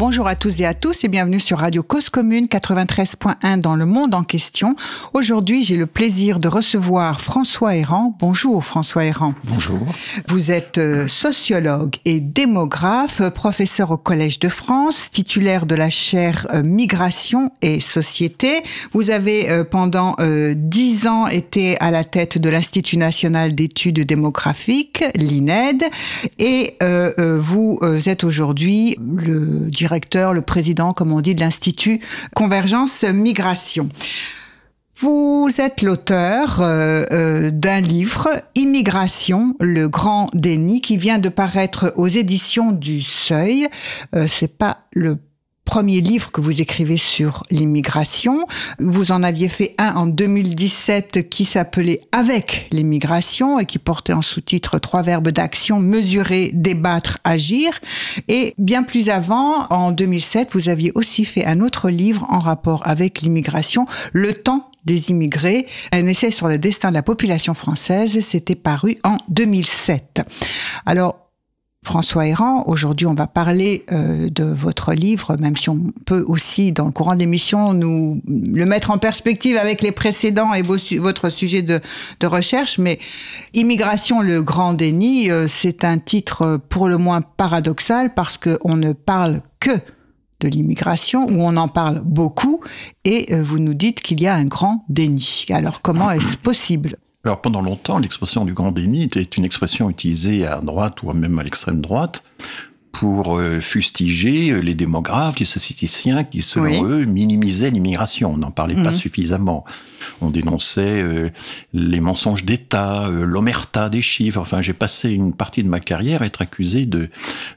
Bonjour à tous et à tous et bienvenue sur Radio Cause Commune 93.1 dans le monde en question. Aujourd'hui, j'ai le plaisir de recevoir François Errand. Bonjour François Errand. Bonjour. Vous êtes euh, sociologue et démographe, professeur au Collège de France, titulaire de la chaire euh, Migration et Société. Vous avez euh, pendant dix ans été à la tête de l'Institut national d'études démographiques, l'INED, et vous êtes aujourd'hui le directeur directeur, le président, comme on dit, de l'Institut Convergence Migration. Vous êtes l'auteur euh, euh, d'un livre, Immigration, le grand déni, qui vient de paraître aux éditions du Seuil. Euh, c'est pas le premier livre que vous écrivez sur l'immigration. Vous en aviez fait un en 2017 qui s'appelait Avec l'immigration et qui portait en sous-titre trois verbes d'action, mesurer, débattre, agir. Et bien plus avant, en 2007, vous aviez aussi fait un autre livre en rapport avec l'immigration, Le temps des immigrés, un essai sur le destin de la population française, c'était paru en 2007. Alors, François Errand. Aujourd'hui, on va parler euh, de votre livre, même si on peut aussi, dans le courant de l'émission, nous le mettre en perspective avec les précédents et votre sujet de, recherche. Mais Immigration, le grand déni, euh, c'est un titre pour le moins paradoxal parce qu'on ne parle que de l'immigration, où on en parle beaucoup, et euh, vous nous dites qu'il y a un grand déni. Alors comment est-ce possible alors pendant longtemps, l'expression du grand déni était une expression utilisée à droite ou même à l'extrême droite pour euh, fustiger les démographes, les statisticiens qui, selon eux, minimisaient l'immigration. On n'en parlait pas mhm. suffisamment. On dénonçait euh, les mensonges d'État, euh, l'omerta des chiffres. Enfin, j'ai passé une partie de ma carrière à être accusé de,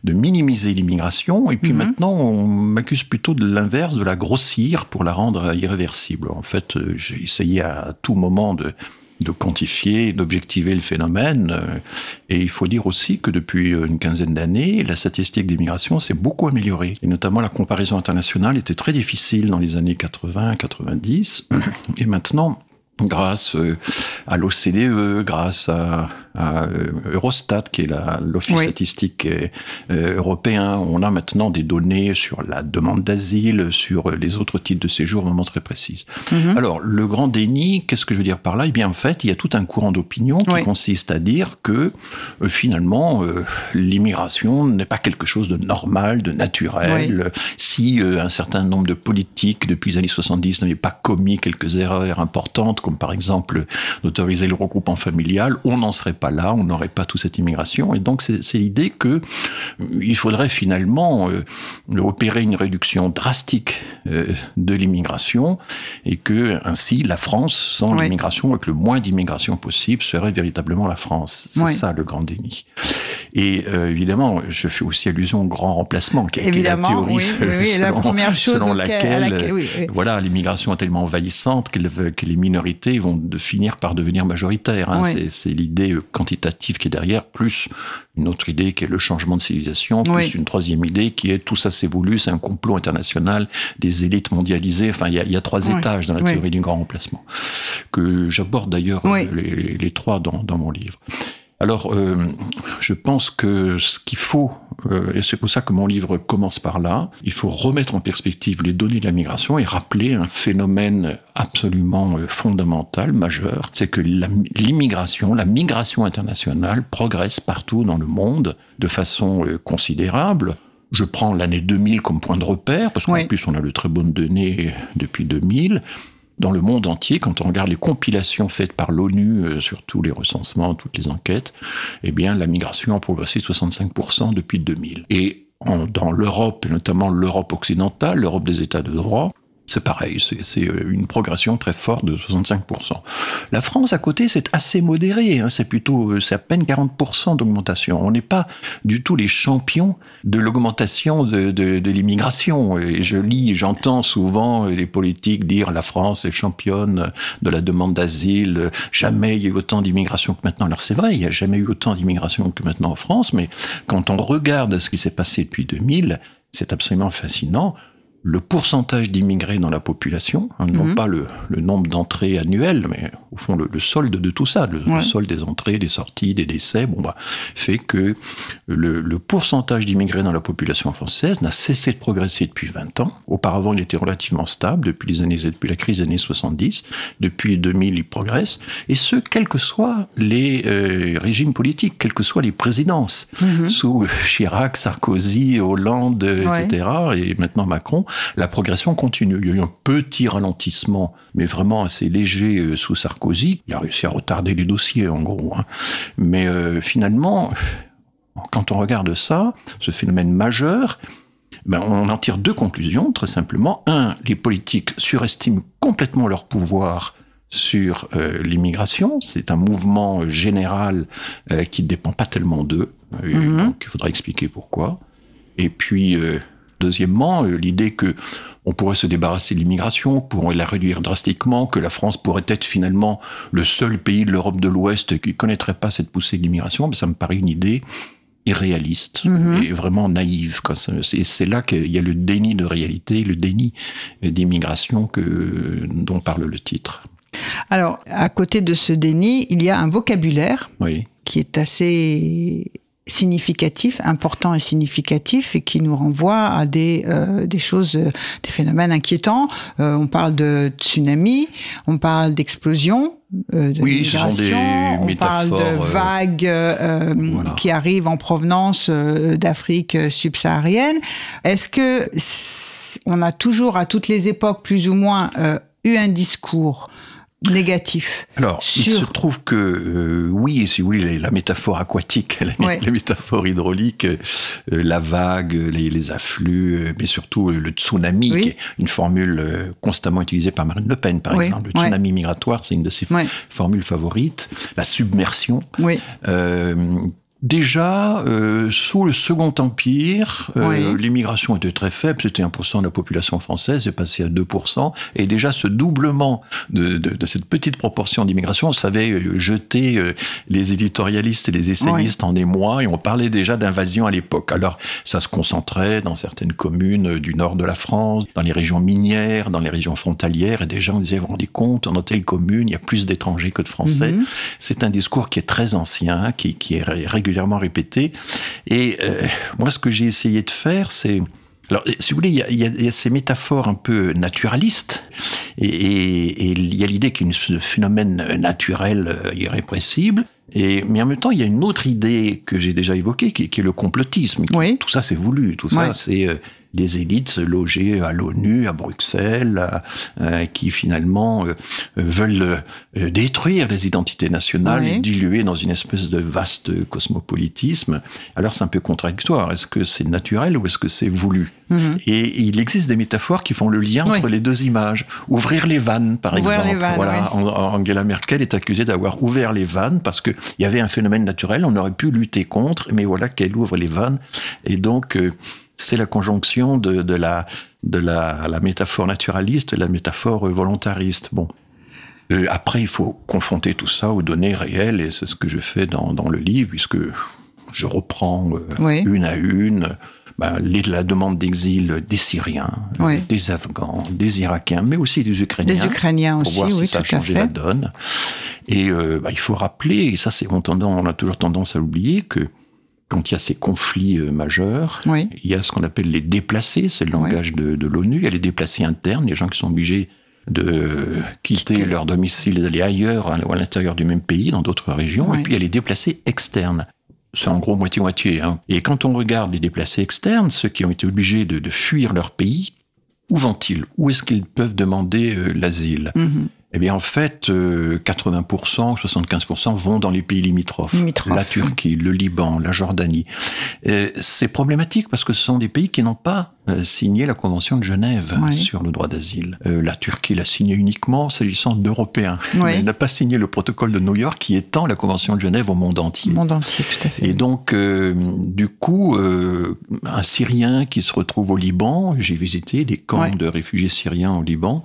de minimiser l'immigration. Et puis mhm. maintenant, on m'accuse plutôt de l'inverse, de la grossir pour la rendre irréversible. En fait, j'ai essayé à tout moment de de quantifier, d'objectiver le phénomène. Euh, et il faut dire aussi que depuis une quinzaine d'années, la statistique d'immigration s'est beaucoup améliorée. Et notamment la comparaison internationale était très difficile dans les années 80, 90. Et maintenant, grâce euh, à l'OCDE, grâce à euh, Eurostat, qui est l'office statistique euh, européen. On a maintenant des données sur la demande d'asile, sur les autres types de séjour vraiment très précises. Mhm. Alors, le grand déni, qu'est-ce que je veux dire par là? Eh bien, en fait, il y a tout un courant d'opinion qui consiste à dire que euh, finalement, l'immigration n'est pas quelque chose de normal, de naturel. Si un certain nombre de politiques depuis les années 70 n'avaient pas commis quelques erreurs importantes, comme par exemple d'autoriser le regroupement familial, on n'en serait pas là, on n'aurait pas toute cette immigration. Et donc c'est l'idée que euh, il faudrait finalement euh, opérer une réduction drastique euh, de l'immigration et que ainsi la France, sans l'immigration, avec le moins d'immigration possible, serait véritablement la France. C'est ça le grand déni. Et évidemment, je fais aussi allusion au grand remplacement, qui, est la théorie selon, la première chose selon laquelle, voilà, l'immigration est tellement envahissante que, que les minorités vont de finir par devenir majoritaires. Hein. C'est l'idée quantitatif qui est derrière, plus une autre idée qui est le changement de civilisation, plus une troisième idée qui est tout ça s'est voulu, c'est un complot international des élites mondialisées. Enfin, il y a, trois étages dans la théorie du grand remplacement, que j'aborde d'ailleurs euh, les, trois dans, dans mon livre. Alors, euh, je pense que ce qu'il faut, euh, et c'est pour ça que mon livre commence par là, il faut remettre en perspective les données de la migration et rappeler un phénomène absolument euh, fondamental, majeur, c'est que l'immigration, la migration internationale progresse partout dans le monde de façon considérable. Je prends l'année 2000 comme point de repère, parce qu'en plus on a de très bonnes données depuis 2000 dans le monde entier, quand on regarde les compilations faites par l'ONU euh, sur tous les recensements, toutes les enquêtes, eh bien, la migration a progressé de 65% depuis 2000. Et dans l'Europe, et notamment l'Europe occidentale, l'Europe des États de droit, c'est pareil, c'est euh, une progression très forte de 65%. La France, à côté, c'est assez modéré, hein, c'est plutôt, euh, c'est à peine 40% d'augmentation. On n'est pas du tout les champions de l'augmentation de, l'immigration. Et je lis, j'entends souvent les politiques dire la France est championne de la demande d'asile, jamais il y a eu autant d'immigration que maintenant. Alors c'est vrai, il n'y a jamais eu autant d'immigration que maintenant en France, mais quand on regarde ce qui s'est passé depuis 2000, c'est absolument fascinant le pourcentage d'immigrés dans la population, hein, non Mhm. pas le, le nombre d'entrées annuelles, mais au fond le, le solde de tout ça, le, solde des entrées, des sorties, des décès, bon bah, fait que le, le pourcentage d'immigrés dans la population française n'a cessé de progresser depuis 20 ans. Auparavant, il était relativement stable depuis les années, depuis la crise des années 70. Depuis 2000, il progresse, et ce, quels que soient les euh, régimes politiques, quelles que soient les présidences Mhm. sous Chirac, Sarkozy, Hollande, Ouais. etc., et maintenant Macron, la progression continue. Il y a eu un petit ralentissement, mais vraiment assez léger euh, sous Sarkozy. Il a réussi à retarder les dossiers, en gros. hein. Mais euh, finalement, quand on regarde ça, ce phénomène majeur, ben, on en tire deux conclusions, très simplement. Un, les politiques surestiment complètement leur pouvoir sur euh, l'immigration. C'est un mouvement général euh, qui ne dépend pas tellement d'eux. Mhm. Donc, il faudra expliquer pourquoi. Et puis, euh, deuxièmement, euh, l'idée que on pourrait se débarrasser de l'immigration, pourrait la réduire drastiquement, que la France pourrait être finalement le seul pays de l'Europe de l'Ouest qui connaîtrait pas cette poussée de l'immigration, ben, ça me paraît une idée irréaliste Mhm. et vraiment naïve. C'est- là qu'il y a le déni de réalité, le déni d'immigration dont parle le titre. Alors, à côté de ce déni, il y a un vocabulaire Oui. qui est assez significatif, important et significatif, et qui nous renvoie à des, euh, des choses, euh, des phénomènes inquiétants. Euh, on parle de tsunami, on parle d'explosion. Euh, de Oui, ce sont des on parle de euh, vagues euh, voilà. qui arrivent en provenance d'Afrique subsaharienne. Est-ce que on a toujours, à toutes les époques, plus ou moins, euh, eu un discours négatif Alors, il se trouve que euh, oui, si vous voulez, la, métaphore aquatique, la, Ouais. la métaphore hydraulique, euh, la vague, les, les afflux, euh, mais surtout euh, le tsunami, Oui. qui est une formule constamment utilisée par Marine Le Pen, par Oui, exemple. Le ouais. tsunami migratoire, c'est une de ses Ouais. formules favorites. La submersion. Déjà, euh, sous le Second Empire, euh, Oui. l'immigration était très faible, c'était 1% de la population française, c'est passé à 2%, et déjà ce doublement de, de, de cette petite proportion d'immigration, ça avait euh, jeté euh, les éditorialistes et les essayistes en émoi, et on parlait déjà d'invasion à l'époque. Alors, ça se concentrait dans certaines communes du nord de la France, dans les régions minières, dans les régions frontalières, et déjà on disait, vous vous rendez compte, dans telle commune, il y a plus d'étrangers que de Français. Mhm. C'est un discours qui est très ancien, qui, qui est ré- répété. Et euh, moi, ce que j'ai essayé de faire, c'est... Alors, si vous voulez, il y, a, ces métaphores un peu naturalistes, et, et- il y a l'idée qu'il y a de phénomène naturel euh, irrépressible, et, mais en même temps, il y a une autre idée que j'ai déjà évoquée, qui, qui est le complotisme. Qui- Oui. Tout ça, c'est voulu. Tout ça, c'est euh, des élites logées à l'ONU, à Bruxelles, à- euh, qui finalement euh, veulent détruire les identités nationales Oui. et diluer dans une espèce de vaste cosmopolitisme. Alors c'est un peu contradictoire. Est-ce que c'est naturel ou est-ce que c'est voulu? Mhm. Et il existe des métaphores qui font le lien Oui. entre les deux images. Ouvrir les vannes, par Ouvrir exemple. les vannes, voilà, Angela Merkel est accusée d'avoir ouvert les vannes parce qu'il y avait un phénomène naturel, on aurait pu lutter contre, mais voilà qu'elle ouvre les vannes. Et donc, euh, c'est la conjonction de, de la, de la, la métaphore naturaliste et la métaphore volontariste. Bon. Euh, après, il faut confronter tout ça aux données réelles, et c'est ce que je fais dans, dans le livre, puisque je reprends euh, Oui. une à une ben, les- la demande d'exil des Syriens, Oui. des Afghans, des Irakiens, mais aussi des Ukrainiens Des Ukrainiens pour aussi, voir oui, si ça a changé la donne. Et euh, bah, il faut rappeler, et ça c'est on, on a toujours tendance à oublier que quand il y a ces conflits euh, majeurs, Oui. il y a ce qu'on appelle les déplacés, c'est le langage de, de l'ONU, il y a les déplacés internes, les gens qui sont obligés de quitter Quitter. leur domicile et d'aller ailleurs à- ou à l'intérieur du même pays, dans d'autres régions, Oui. et puis il y a les déplacés externes. C'est en gros moitié-moitié. Hein. Et quand on regarde les déplacés externes, ceux qui ont été obligés de, de fuir leur pays, où vont-ils? Où est-ce qu'ils peuvent demander euh, l'asile? Mhm. eh bien, en fait, euh, 80%, 75% vont dans les pays limitrophes. Limitrophes, La Turquie, le Liban, la Jordanie. Euh, c'est problématique parce que ce sont des pays qui n'ont pas euh, signé la Convention de Genève sur le droit d'asile. Euh, la Turquie l'a signé uniquement s'agissant d'Européens. Elle n'a pas signé le protocole de New York qui étend la Convention de Genève au monde entier. Monde entier, tout à fait. Et donc, euh, du coup, euh, un Syrien qui se retrouve au Liban, j'ai visité des camps Ouais. de réfugiés syriens au Liban,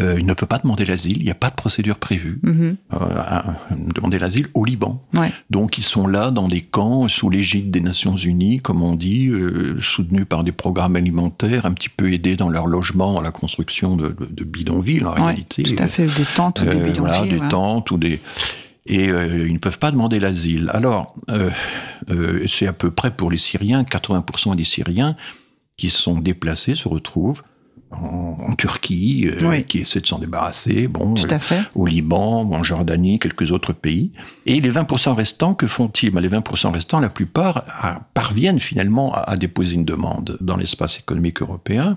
euh, il ne peut pas demander l'asile, il n'y a pas de procédure prévue. Mhm. Euh, à- demander l'asile au Liban. Donc ils sont là dans des camps sous l'égide des Nations Unies, comme on dit, euh, soutenus par des programmes alimentaires alimentaire, un petit peu aidés dans leur logement, dans la construction de, bidonvilles en réalité. Tout à fait, des tentes ou des bidonvilles. Voilà, des tentes ou des et ils ne peuvent pas demander l'asile. Alors, c'est à peu près pour les Syriens, 80% des Syriens qui sont déplacés se retrouvent en, Turquie, euh, qui essaie de s'en débarrasser, bon, euh, au Liban, en Jordanie, quelques autres pays. Et les 20% restants, que font-ils? Ben, Les 20% restants, la plupart parviennent finalement à déposer une demande dans l'espace économique européen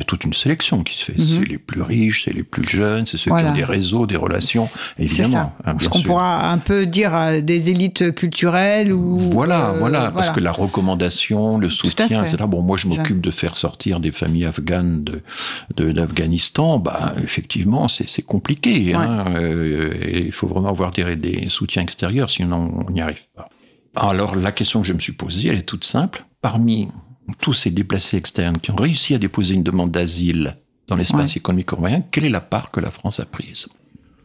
y a toute une sélection qui se fait. C'est mhm. les plus riches, c'est les plus jeunes, c'est ceux qui ont des réseaux, des relations, évidemment. Hein, Ce qu'on pourra un peu dire des élites culturelles ou... Voilà, euh, voilà, parce que la recommandation, le soutien, etc. Bon, moi, je m'occupe de faire sortir des familles afghanes de d'Afghanistan. bah, effectivement, c'est compliqué. Hein, euh, il faut vraiment avoir des, des soutiens extérieurs, sinon on n'y arrive pas. Alors, la question que je me suis posée, elle est toute simple. Parmi tous ces déplacés externes qui ont réussi à déposer une demande d'asile dans l'espace économique européen, quelle est la part que la France a prise?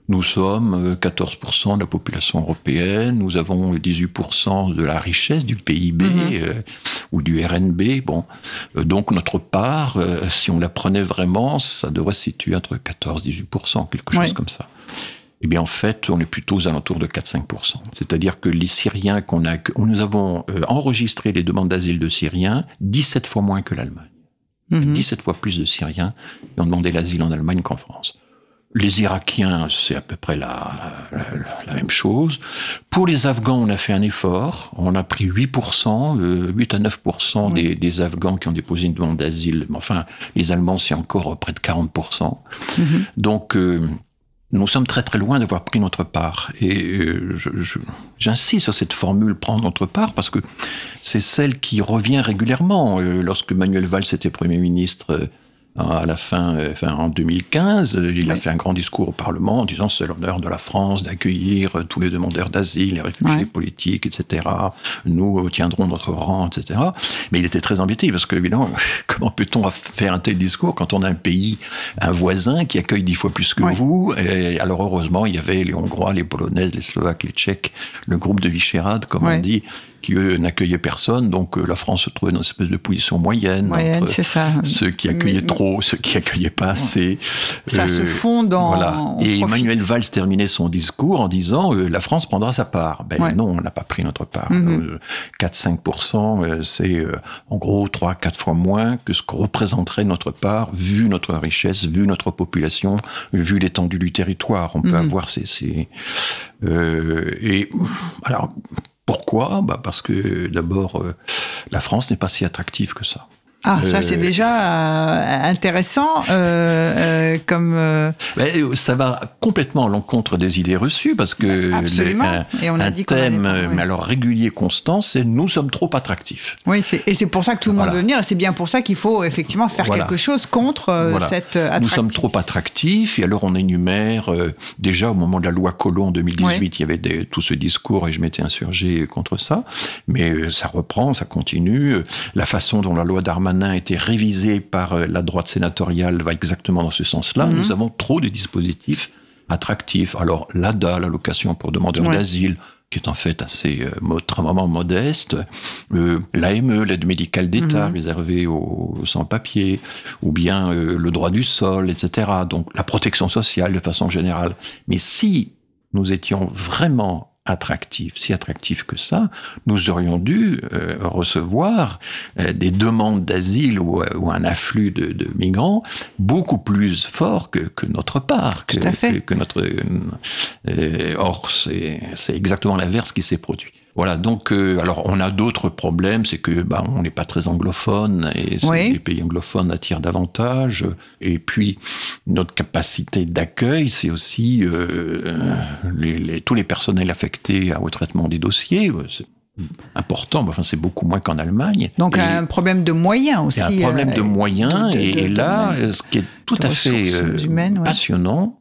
Nous sommes 14% euh, de la population européenne, nous avons 18% de la richesse du PIB mhm. euh, ou du RNB. Bon, euh, donc notre part, si on la prenait vraiment, ça devrait se situer entre 14 et 18%, quelque chose comme ça eh bien en fait, on est plutôt aux alentours de 4-5%. C'est-à-dire que les Syriens qu'on a, nous avons euh, enregistré les demandes d'asile de Syriens 17 fois moins que l'Allemagne. 17 mhm. fois plus de Syriens qui ont demandé l'asile en Allemagne qu'en France. Les Irakiens, c'est à peu près la, la, même chose. Pour les Afghans, on a fait un effort. On a pris 8%, 8 euh, à 9% des, des, Afghans qui ont déposé une demande d'asile. Enfin, les Allemands, c'est encore près de 40%. Mhm. Donc, euh, nous sommes très très loin d'avoir pris notre part. Et euh, j'insiste sur cette formule prendre notre part parce que c'est celle qui revient régulièrement. Euh, lorsque Manuel Valls était Premier ministre, à la fin, euh, enfin, en 2015, il a fait un grand discours au Parlement en disant c'est l'honneur de la France d'accueillir tous les demandeurs d'asile, les réfugiés politiques, etc. Nous tiendrons notre rang, etc. Mais il était très embêté parce que, évidemment, comment peut-on faire un tel discours quand on a un pays, un voisin qui accueille dix fois plus que vous? Et Alors, heureusement, il y avait les Hongrois, les Polonaises, les Slovaques, les Tchèques, le groupe de Visegrad, comme on dit, qui n'accueillaient personne. Donc euh, la France se trouvait dans une espèce de position moyenne, moyenne entre ça. ceux qui accueillaient trop, ceux qui accueillaient pas assez. Ça se euh, fond dans. Voilà. Et Emmanuel Valls terminait son discours en disant euh, la France prendra sa part. Ben non, on n'a pas pris notre part. 4-5%, mhm. c'est en gros 3-4 fois moins que ce que représenterait notre part, vu notre richesse, vu notre population, vu l'étendue du territoire. On peut mhm. avoir ces, ces et alors pourquoi? Bah Parce que d'abord, euh, la France n'est pas si attractive que ça. Ah, ça c'est euh, déjà euh, intéressant euh, comme. ça va complètement à l'encontre des idées reçues parce que Absolument. et on a un dit thème, mais alors régulier, constant, c'est nous sommes trop attractifs. Oui, et c'est pour ça que tout le monde veut venir. Et c'est bien pour ça qu'il faut effectivement faire quelque chose contre cette attractivité. Nous sommes trop attractifs et alors on énumère déjà au moment de la loi Collomb en 2018, il y avait des, tout ce discours et je m'étais insurgé contre ça, mais ça reprend, ça continue. La façon dont la loi Darmanin a été révisé par euh, la droite sénatoriale va exactement dans ce sens-là. Mhm. Nous avons trop de dispositifs attractifs. Alors l'ADA, l'allocation pour demandeurs d'asile, qui est en fait assez euh, modeste, euh, l'AME, l'aide médicale d'État mhm. réservée aux, sans-papiers, ou bien euh, le droit du sol, etc. Donc la protection sociale de façon générale. Mais si nous étions vraiment attractif, si attractif que ça, nous aurions dû euh, recevoir euh, des demandes d'asile ou, euh, ou, un afflux de, de, migrants beaucoup plus fort que, que notre part, que, que, que notre. or, c'est exactement l'inverse qui s'est produit. Voilà, donc, euh, alors on a d'autres problèmes, c'est que bah, on n'est pas très anglophone et les pays anglophones attirent davantage. Et puis notre capacité d'accueil, c'est aussi euh, les, tous les personnels affectés au traitement des dossiers. C'est important, enfin c'est beaucoup moins qu'en Allemagne. Donc un problème de moyens aussi. Un problème de euh, moyens. et, là, ce qui est tout à fait passionnant,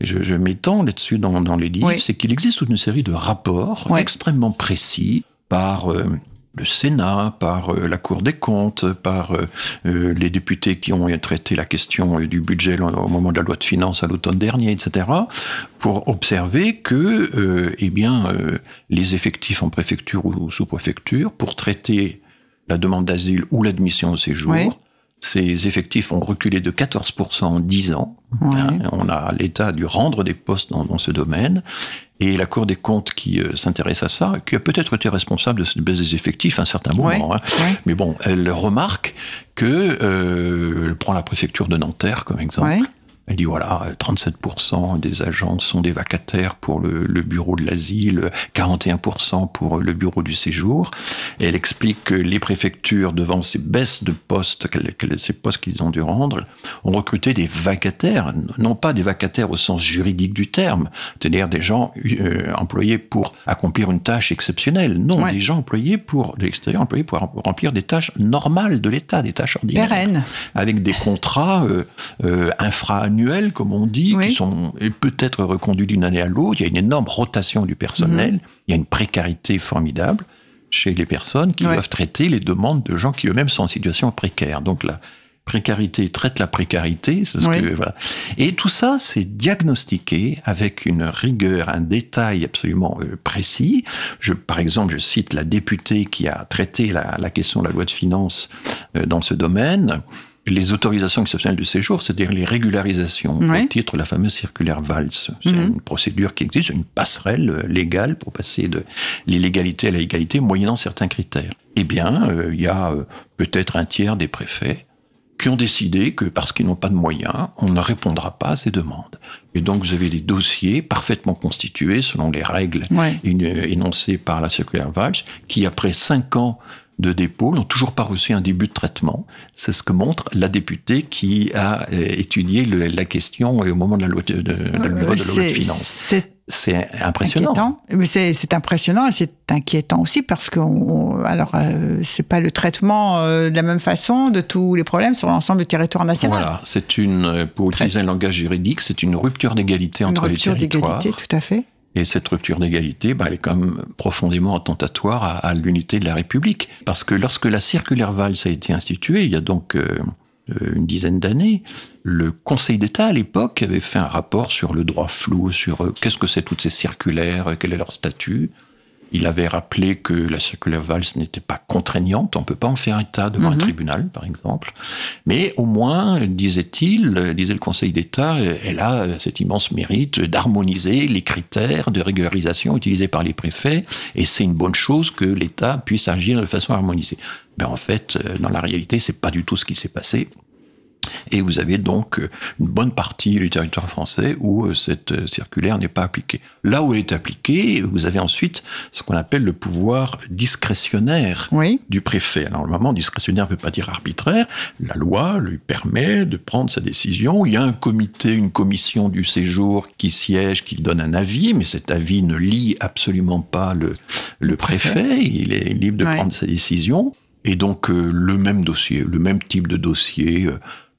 et je, m'étends là-dessus dans, les livres, c'est qu'il existe toute une série de rapports extrêmement précis par euh, le Sénat, par euh, la Cour des comptes, par euh, les députés qui ont traité la question du budget au moment de la loi de finances à l'automne dernier, etc., pour observer que eh bien, les effectifs en préfecture ou sous-préfecture, pour traiter la demande d'asile ou l'admission au séjour, Ces effectifs ont reculé de 14% en 10 ans. Hein, on a l'État dû rendre des postes dans, ce domaine. Et la Cour des comptes qui euh, s'intéresse à ça, qui a peut-être été responsable de cette baisse des effectifs à un certain moment, hein. mais bon, elle remarque que, euh, elle prend la préfecture de Nanterre comme exemple, elle dit voilà, 37% des agents sont des vacataires pour le, bureau de l'asile, 41% pour le bureau du séjour. Et elle explique que les préfectures, devant ces baisses de postes, ces postes qu'ils ont dû rendre, ont recruté des vacataires, non pas des vacataires au sens juridique du terme, c'est-à-dire des gens euh, employés pour accomplir une tâche exceptionnelle. Non, des gens employés pour de l'extérieur, employés pour remplir des tâches normales de l'État, des tâches ordinaires, Pérennes. avec des contrats euh, euh, infra annuels, comme on dit, qui sont peut-être reconduits d'une année à l'autre. Il y a une énorme rotation du personnel. Mhm. Il y a une précarité formidable chez les personnes qui doivent traiter les demandes de gens qui eux-mêmes sont en situation précaire. Donc la précarité traite la précarité. Ce que, voilà. Et tout ça, c'est diagnostiqué avec une rigueur, un détail absolument euh, précis. Je, par exemple, je cite la députée qui a traité la, la question de la loi de finances euh, dans ce domaine les autorisations exceptionnelles de séjour, c'est-à-dire les régularisations au titre de la fameuse circulaire Valls. C'est mhm. une procédure qui existe, une passerelle euh, légale pour passer de l'illégalité à la légalité moyennant certains critères. Eh bien, euh, il y a euh, peut-être un tiers des préfets qui ont décidé que parce qu'ils n'ont pas de moyens, on ne répondra pas à ces demandes. Et donc vous avez des dossiers parfaitement constitués selon les règles énoncées par la circulaire Valls, qui après cinq ans de dépôt n'ont toujours pas reçu un début de traitement. C'est ce que montre la députée qui a euh, étudié la question au moment de la loi de, de, la loi de, finances. C'est impressionnant. C'est impressionnant et c'est inquiétant aussi parce que alors euh, c'est pas le traitement euh, de la même façon de tous les problèmes sur l'ensemble du territoire national. Voilà, c'est une pour utiliser un langage juridique, c'est une rupture d'égalité entre les territoires. Une rupture d'égalité, tout à fait. Et cette rupture d'égalité, bah, elle est quand même profondément attentatoire à, l'unité de la République. Parce que lorsque la circulaire Valls a été instituée, il y a donc euh, euh, une dizaine d'années, le Conseil d'État à l'époque avait fait un rapport sur le droit flou, sur euh, qu'est-ce que c'est toutes ces circulaires, quel est leur statut. Il avait rappelé que la circulaire Valls n'était pas contraignante, on ne peut pas en faire état devant un mhm. tribunal, par exemple. Mais au moins, disait-il, disait le Conseil d'État, elle a cet immense mérite d'harmoniser les critères de régularisation utilisés par les préfets, et c'est une bonne chose que l'État puisse agir de façon harmonisée. Mais en fait, dans la réalité, c'est pas du tout ce qui s'est passé. Et vous avez donc euh, une bonne partie du territoire français où euh, cette euh, circulaire n'est pas appliquée. Là où elle est appliquée, vous avez ensuite ce qu'on appelle le pouvoir discrétionnaire du préfet. Alors, normalement, discrétionnaire ne veut pas dire arbitraire. La loi lui permet de prendre sa décision. Il y a un comité, une commission du séjour qui siège, qui donne un avis, mais cet avis ne lie absolument pas le, le, préfet. Il est libre de prendre sa décision. Et donc, le même dossier, le même type de dossier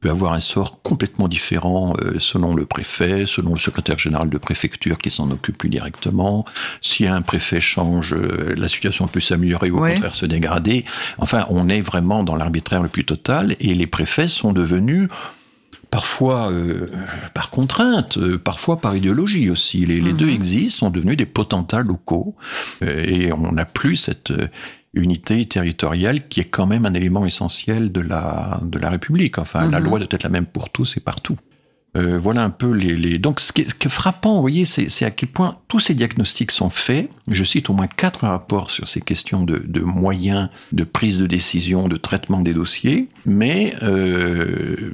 peut avoir un sort complètement différent euh, selon le préfet, selon le secrétaire général de préfecture qui s'en occupe plus directement. Si un préfet change, euh, la situation peut s'améliorer ou au contraire se dégrader. Enfin, on est vraiment dans l'arbitraire le plus total et les préfets sont devenus parfois euh, par contrainte, parfois par idéologie aussi. Les, les deux mhm. existent, sont devenus des potentats locaux, et on n'a plus cette unité territoriale qui est quand même un élément essentiel de la, de la République. Enfin, la mhm. loi doit être la même pour tous et partout. Euh, voilà un peu les, les... Donc, ce qui, est, frappant, vous voyez, c'est à quel point tous ces diagnostics sont faits. Je cite au moins quatre rapports sur ces questions de, de moyens, de prise de décision, de traitement des dossiers. Mais euh,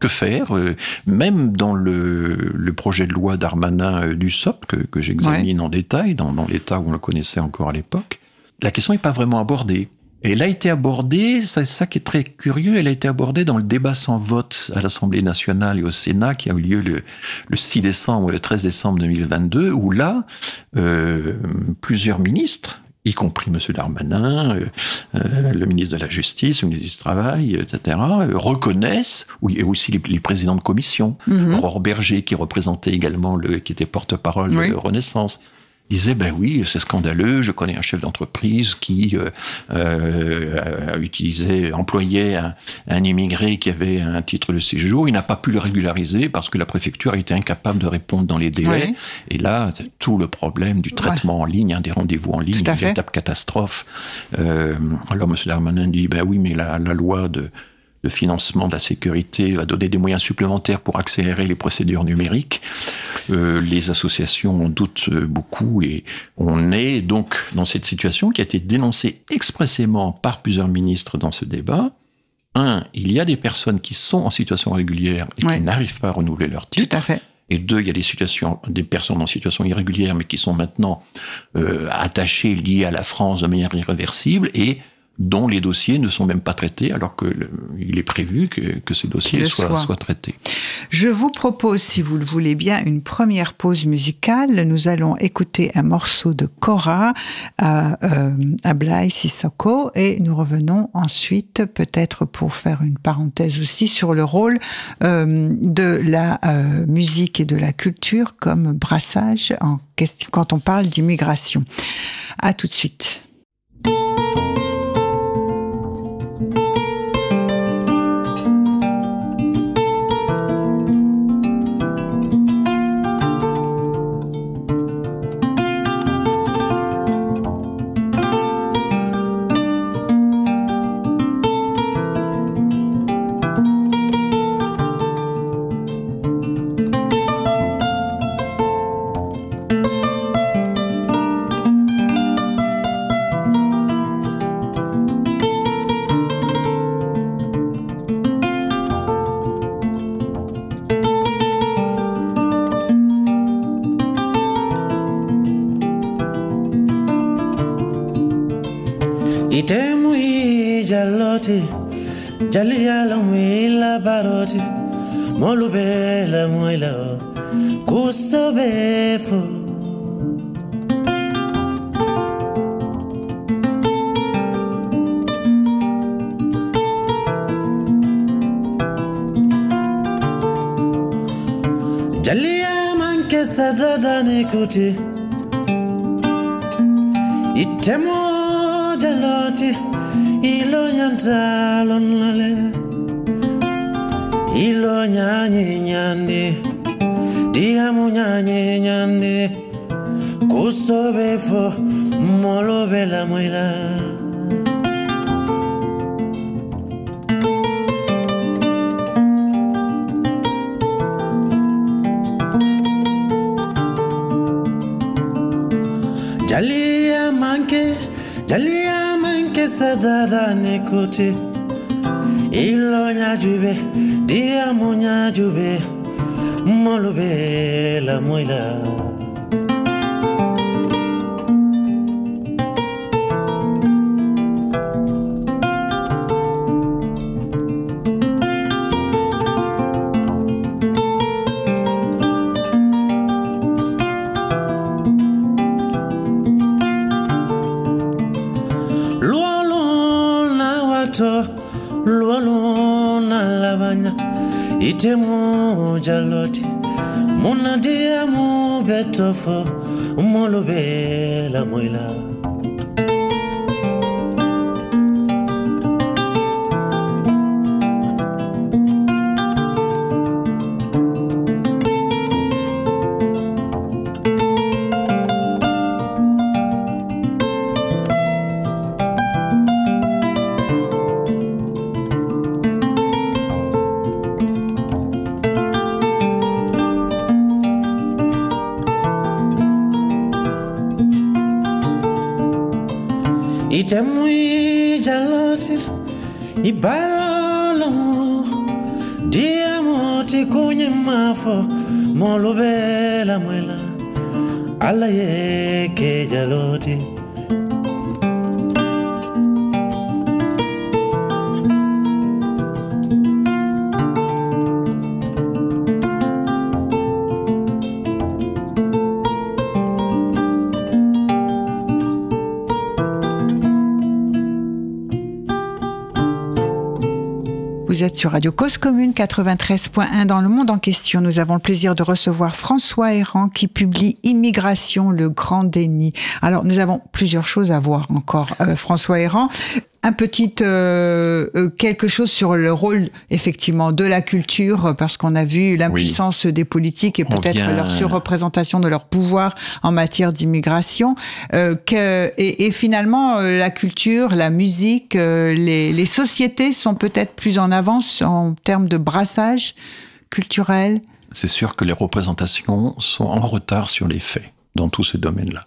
que faire euh, Même dans le, le, projet de loi d'Armanin du SOP, que, que j'examine en détail, dans, dans l'état où on le connaissait encore à l'époque, la question n'est pas vraiment abordée. Et elle a été abordée, c'est ça qui est très curieux, elle a été abordée dans le débat sans vote à l'Assemblée nationale et au Sénat qui a eu lieu le, 6 décembre ou le 13 décembre 2022, où là, euh, plusieurs ministres, y compris M. Darmanin, euh, euh, le ministre de la Justice, le ministre du Travail, etc., reconnaissent, et aussi les, présidents de commission, mm Aurore Berger, qui représentait également, le, qui était porte-parole de Renaissance, disait ben oui c'est scandaleux je connais un chef d'entreprise qui euh, euh, a utilisé employait un, immigré qui avait un titre de séjour. Il n'a pas pu le régulariser parce que la préfecture a été incapable de répondre dans les délais. Et là c'est tout le problème du traitement en ligne hein, des rendez-vous en ligne une véritable catastrophe. Euh, alors M. Darmanin dit ben oui mais la, la loi de le financement de la sécurité va donner des moyens supplémentaires pour accélérer les procédures numériques. Euh, les associations en doutent euh, beaucoup et on est donc dans cette situation qui a été dénoncée expressément par plusieurs ministres dans ce débat. Un, il y a des personnes qui sont en situation régulière et qui n'arrivent pas à renouveler leur titre. Tout à fait. Et deux, il y a des situations, des personnes en situation irrégulière, mais qui sont maintenant euh, attachées, liées à la France de manière irréversible. Et dont les dossiers ne sont même pas traités alors qu'il est prévu que, que ces dossiers soient, soient. traités. Je vous propose, si vous le voulez bien, une première pause musicale. Nous allons écouter un morceau de Cora à, euh, à Blaise Sissoko et nous revenons ensuite peut-être pour faire une parenthèse aussi sur le rôle euh, de la euh, musique et de la culture comme brassage en quand on parle d'immigration. À tout de suite. envolver. Jalia manke, jalia manke sadada nekuti. Ilo nyajube, dia mu nyajube, molube la moila. jaloti munadi amu betofo umolobela moilaa sur Radio Cause Commune 93.1 dans le monde en question. Nous avons le plaisir de recevoir François Errand qui publie Immigration, le grand déni. Alors, nous avons plusieurs choses à voir encore, euh, François Errand. Un petit euh, euh, quelque chose sur le rôle effectivement de la culture, parce qu'on a vu l'impuissance des politiques et peut-être leur surreprésentation de leur pouvoir en matière d'immigration. Euh, que, et, et, finalement, euh, la culture, la musique, les, les sociétés sont peut-être plus en avance en termes de brassage culturel. C'est sûr que les représentations sont en retard sur les faits dans tous ces domaines-là.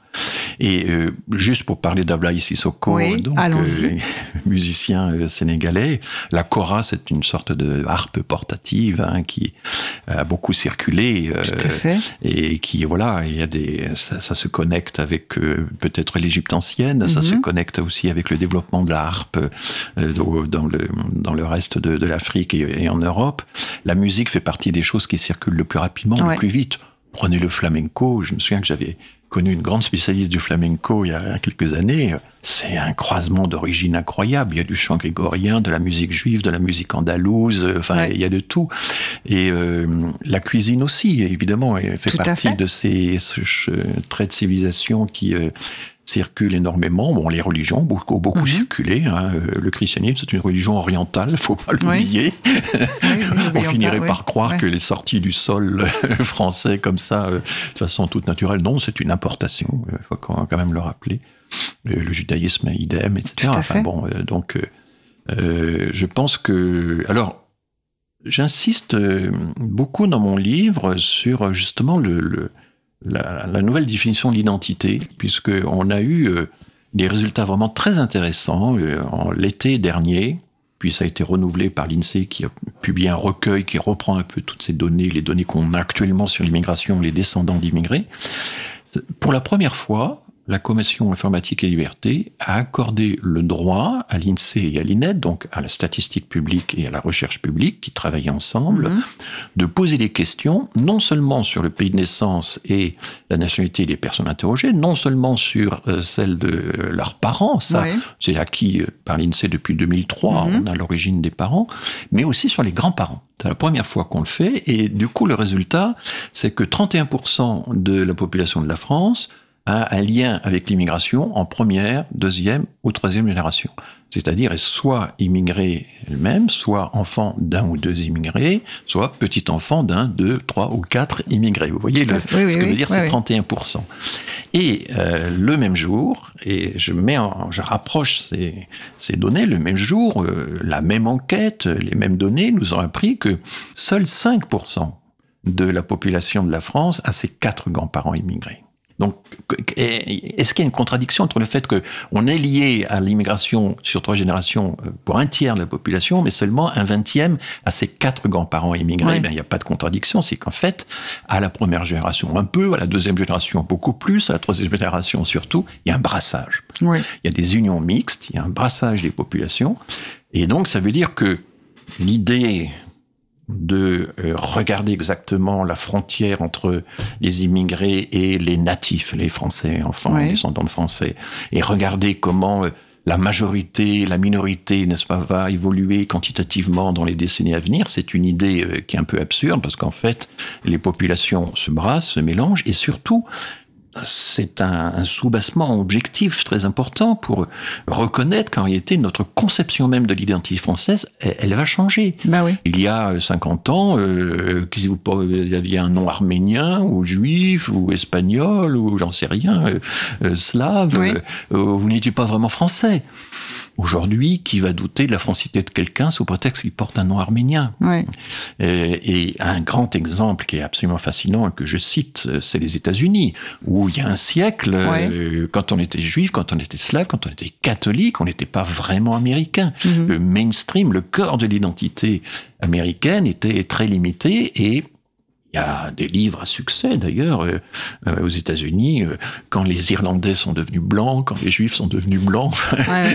Et euh, juste pour parler d'Ablaï Sissoko, donc euh, musicien euh, sénégalais, la kora c'est une sorte de harpe portative hein, qui a beaucoup circulé et qui voilà, il y a des ça, ça se connecte avec peut-être l'Égypte ancienne, ça se mhm. connecte aussi avec le développement de la harpe dans le dans le reste de, de l'Afrique et, et, en Europe. La musique fait partie des choses qui circulent le plus rapidement, le plus vite. Prenez le flamenco, je me souviens que j'avais connu une grande spécialiste du flamenco il y a quelques années. C'est un croisement d'origine incroyable. Il y a du chant grégorien, de la musique juive, de la musique andalouse. Enfin, il y a de tout. Et euh, la cuisine aussi, évidemment, elle fait partie de ces traits de civilisation qui euh, circulent énormément. Bon, les religions beaucoup beaucoup mhm. circulé. Hein. Le christianisme, c'est une religion orientale, faut pas l'oublier. On finirait par croire que les sorties du sol français comme ça, euh, de façon toute naturelle, non, c'est une importation. Il faut quand même le rappeler. Le, judaïsme, idem, etc. Enfin bon, euh, donc euh, je pense que alors. J'insiste beaucoup dans mon livre sur justement le la, nouvelle définition de l'identité, puisqu'on a eu euh, des résultats vraiment très intéressants euh, en l'été dernier, puis ça a été renouvelé par l'INSEE qui a publié un recueil qui reprend un peu toutes ces données, les données qu'on a actuellement sur l'immigration, les descendants d'immigrés. Pour la première fois, la Commission informatique et liberté a accordé le droit à l'INSEE et à l'INET, donc à la statistique publique et à la recherche publique, qui travaillent ensemble, mhm. de poser des questions, non seulement sur le pays de naissance et la nationalité des personnes interrogées, non seulement sur euh, celle de leurs parents, ça c'est acquis euh, par l'INSEE depuis 2003, mhm. on a l'origine des parents, mais aussi sur les grands-parents. C'est la première fois qu'on le fait, et du coup le résultat, c'est que 31% de la population de la France a un lien avec l'immigration en première, deuxième ou troisième génération. C'est-à-dire soit immigrée elle-même, soit enfant d'un ou deux immigrés, soit petit-enfant d'un, deux, trois ou quatre immigrés. Vous voyez le, ce que veut dire, c'est 31%. Et euh, le même jour, et je, mets en, je rapproche ces, ces, données, le même jour, euh, la même enquête, les mêmes données nous ont appris que seuls 5% de la population de la France a ses quatre grands-parents immigrés. Donc, est-ce qu'il y a une contradiction entre le fait qu'on est lié à l'immigration sur trois générations euh, pour un tiers de la population, mais seulement un vingtième à ses quatre grands-parents immigrés? Ben, Il n'y a pas de contradiction, c'est qu'en fait, à la première génération un peu, à la deuxième génération beaucoup plus, à la troisième génération surtout, il y a un brassage. Il y a des unions mixtes, il y a un brassage des populations, et donc ça veut dire que l'idée de euh, regarder exactement la frontière entre les immigrés et les natifs, les Français, enfants, descendants de Français, et regarder comment euh, la majorité, la minorité, n'est-ce pas, va évoluer quantitativement dans les décennies à venir, c'est une idée euh, qui est un peu absurde parce qu'en fait, les populations se brassent, se mélangent et surtout, c'est un, soubassement objectif très important pour reconnaître qu'en réalité, notre conception même de l'identité française, elle, va changer. Bah oui. Il y a 50 ans, euh, si vous aviez un nom arménien ou juif ou espagnol ou j'en sais rien, euh, euh, slave, euh, vous n'étiez pas vraiment français. Aujourd'hui, qui va douter de la francité de quelqu'un sous prétexte qu'il porte un nom arménien et, un grand exemple qui est absolument fascinant et que je cite, c'est les États-Unis, où il y a un siècle, euh, quand on était juif, quand on était slave, quand on était catholique, on n'était pas vraiment américain. Mhm. Le mainstream, le corps de l'identité américaine était très limité et il y a des livres à succès d'ailleurs euh, euh, aux États-Unis euh, quand les Irlandais sont devenus blancs, quand les Juifs sont devenus blancs.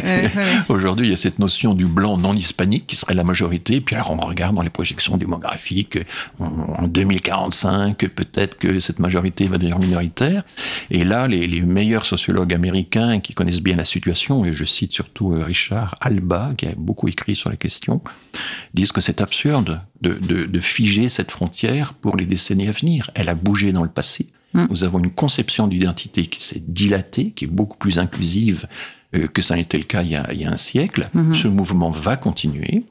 Aujourd'hui, il y a cette notion du blanc non hispanique qui serait la majorité. Puis alors on regarde dans les projections démographiques en 2045 peut-être que cette majorité va devenir minoritaire. Et là, les, les, meilleurs sociologues américains qui connaissent bien la situation, et je cite surtout Richard Alba qui a beaucoup écrit sur la question, disent que c'est absurde de, de, de figer cette frontière pour les décennies à venir. Elle a bougé dans le passé. Mm. Nous avons une conception d'identité qui s'est dilatée, qui est beaucoup plus inclusive que ça n'était le cas il y a, il y a un siècle. Mhm. Ce mouvement va continuer.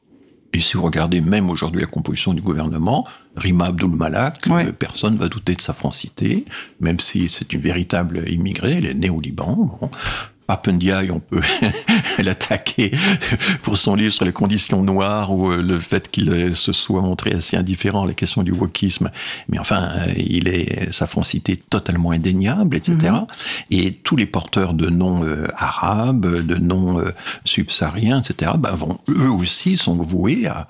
Et si vous regardez même aujourd'hui la composition du gouvernement, Rima Abdul Malak, personne ne va douter de sa francité, même si c'est une véritable immigrée, elle est née au Liban. Bon. Papendiaï, on peut l'attaquer pour son livre sur les conditions noires ou euh, le fait qu'il euh, se soit montré assez indifférent à la question du wokisme. Mais enfin, euh, il est, sa francité totalement indéniable, etc. Mhm. Et tous les porteurs de noms arabes, de noms subsahariens, etc., ben, vont, eux aussi sont voués à,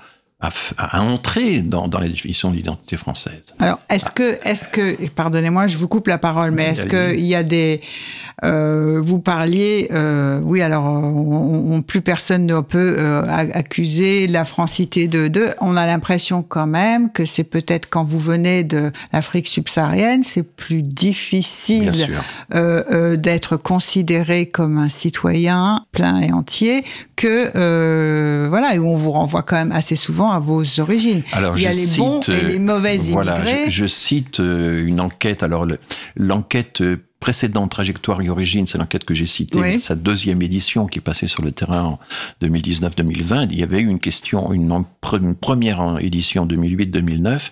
à, entrer dans, dans, la définition de l'identité française. Alors, est-ce que, est-ce que, pardonnez-moi, je vous coupe la parole, mais est-ce qu'il y a des, euh, vous parliez, euh, oui, alors, on, plus personne ne peut euh, accuser la francité de deux. On a l'impression quand même que c'est peut-être quand vous venez de l'Afrique subsaharienne, c'est plus difficile d'être considéré comme un citoyen plein et entier que, voilà, et où on vous renvoie quand même assez souvent à vos origines. Alors, Il y a les bons et les mauvaises voilà, Je, je, cite une enquête, alors l'enquête précédente trajectoire et origine, c'est l'enquête que j'ai citée, sa deuxième édition qui est passée sur le terrain en 2019-2020. Il y avait eu une question, une, première édition en 2008-2009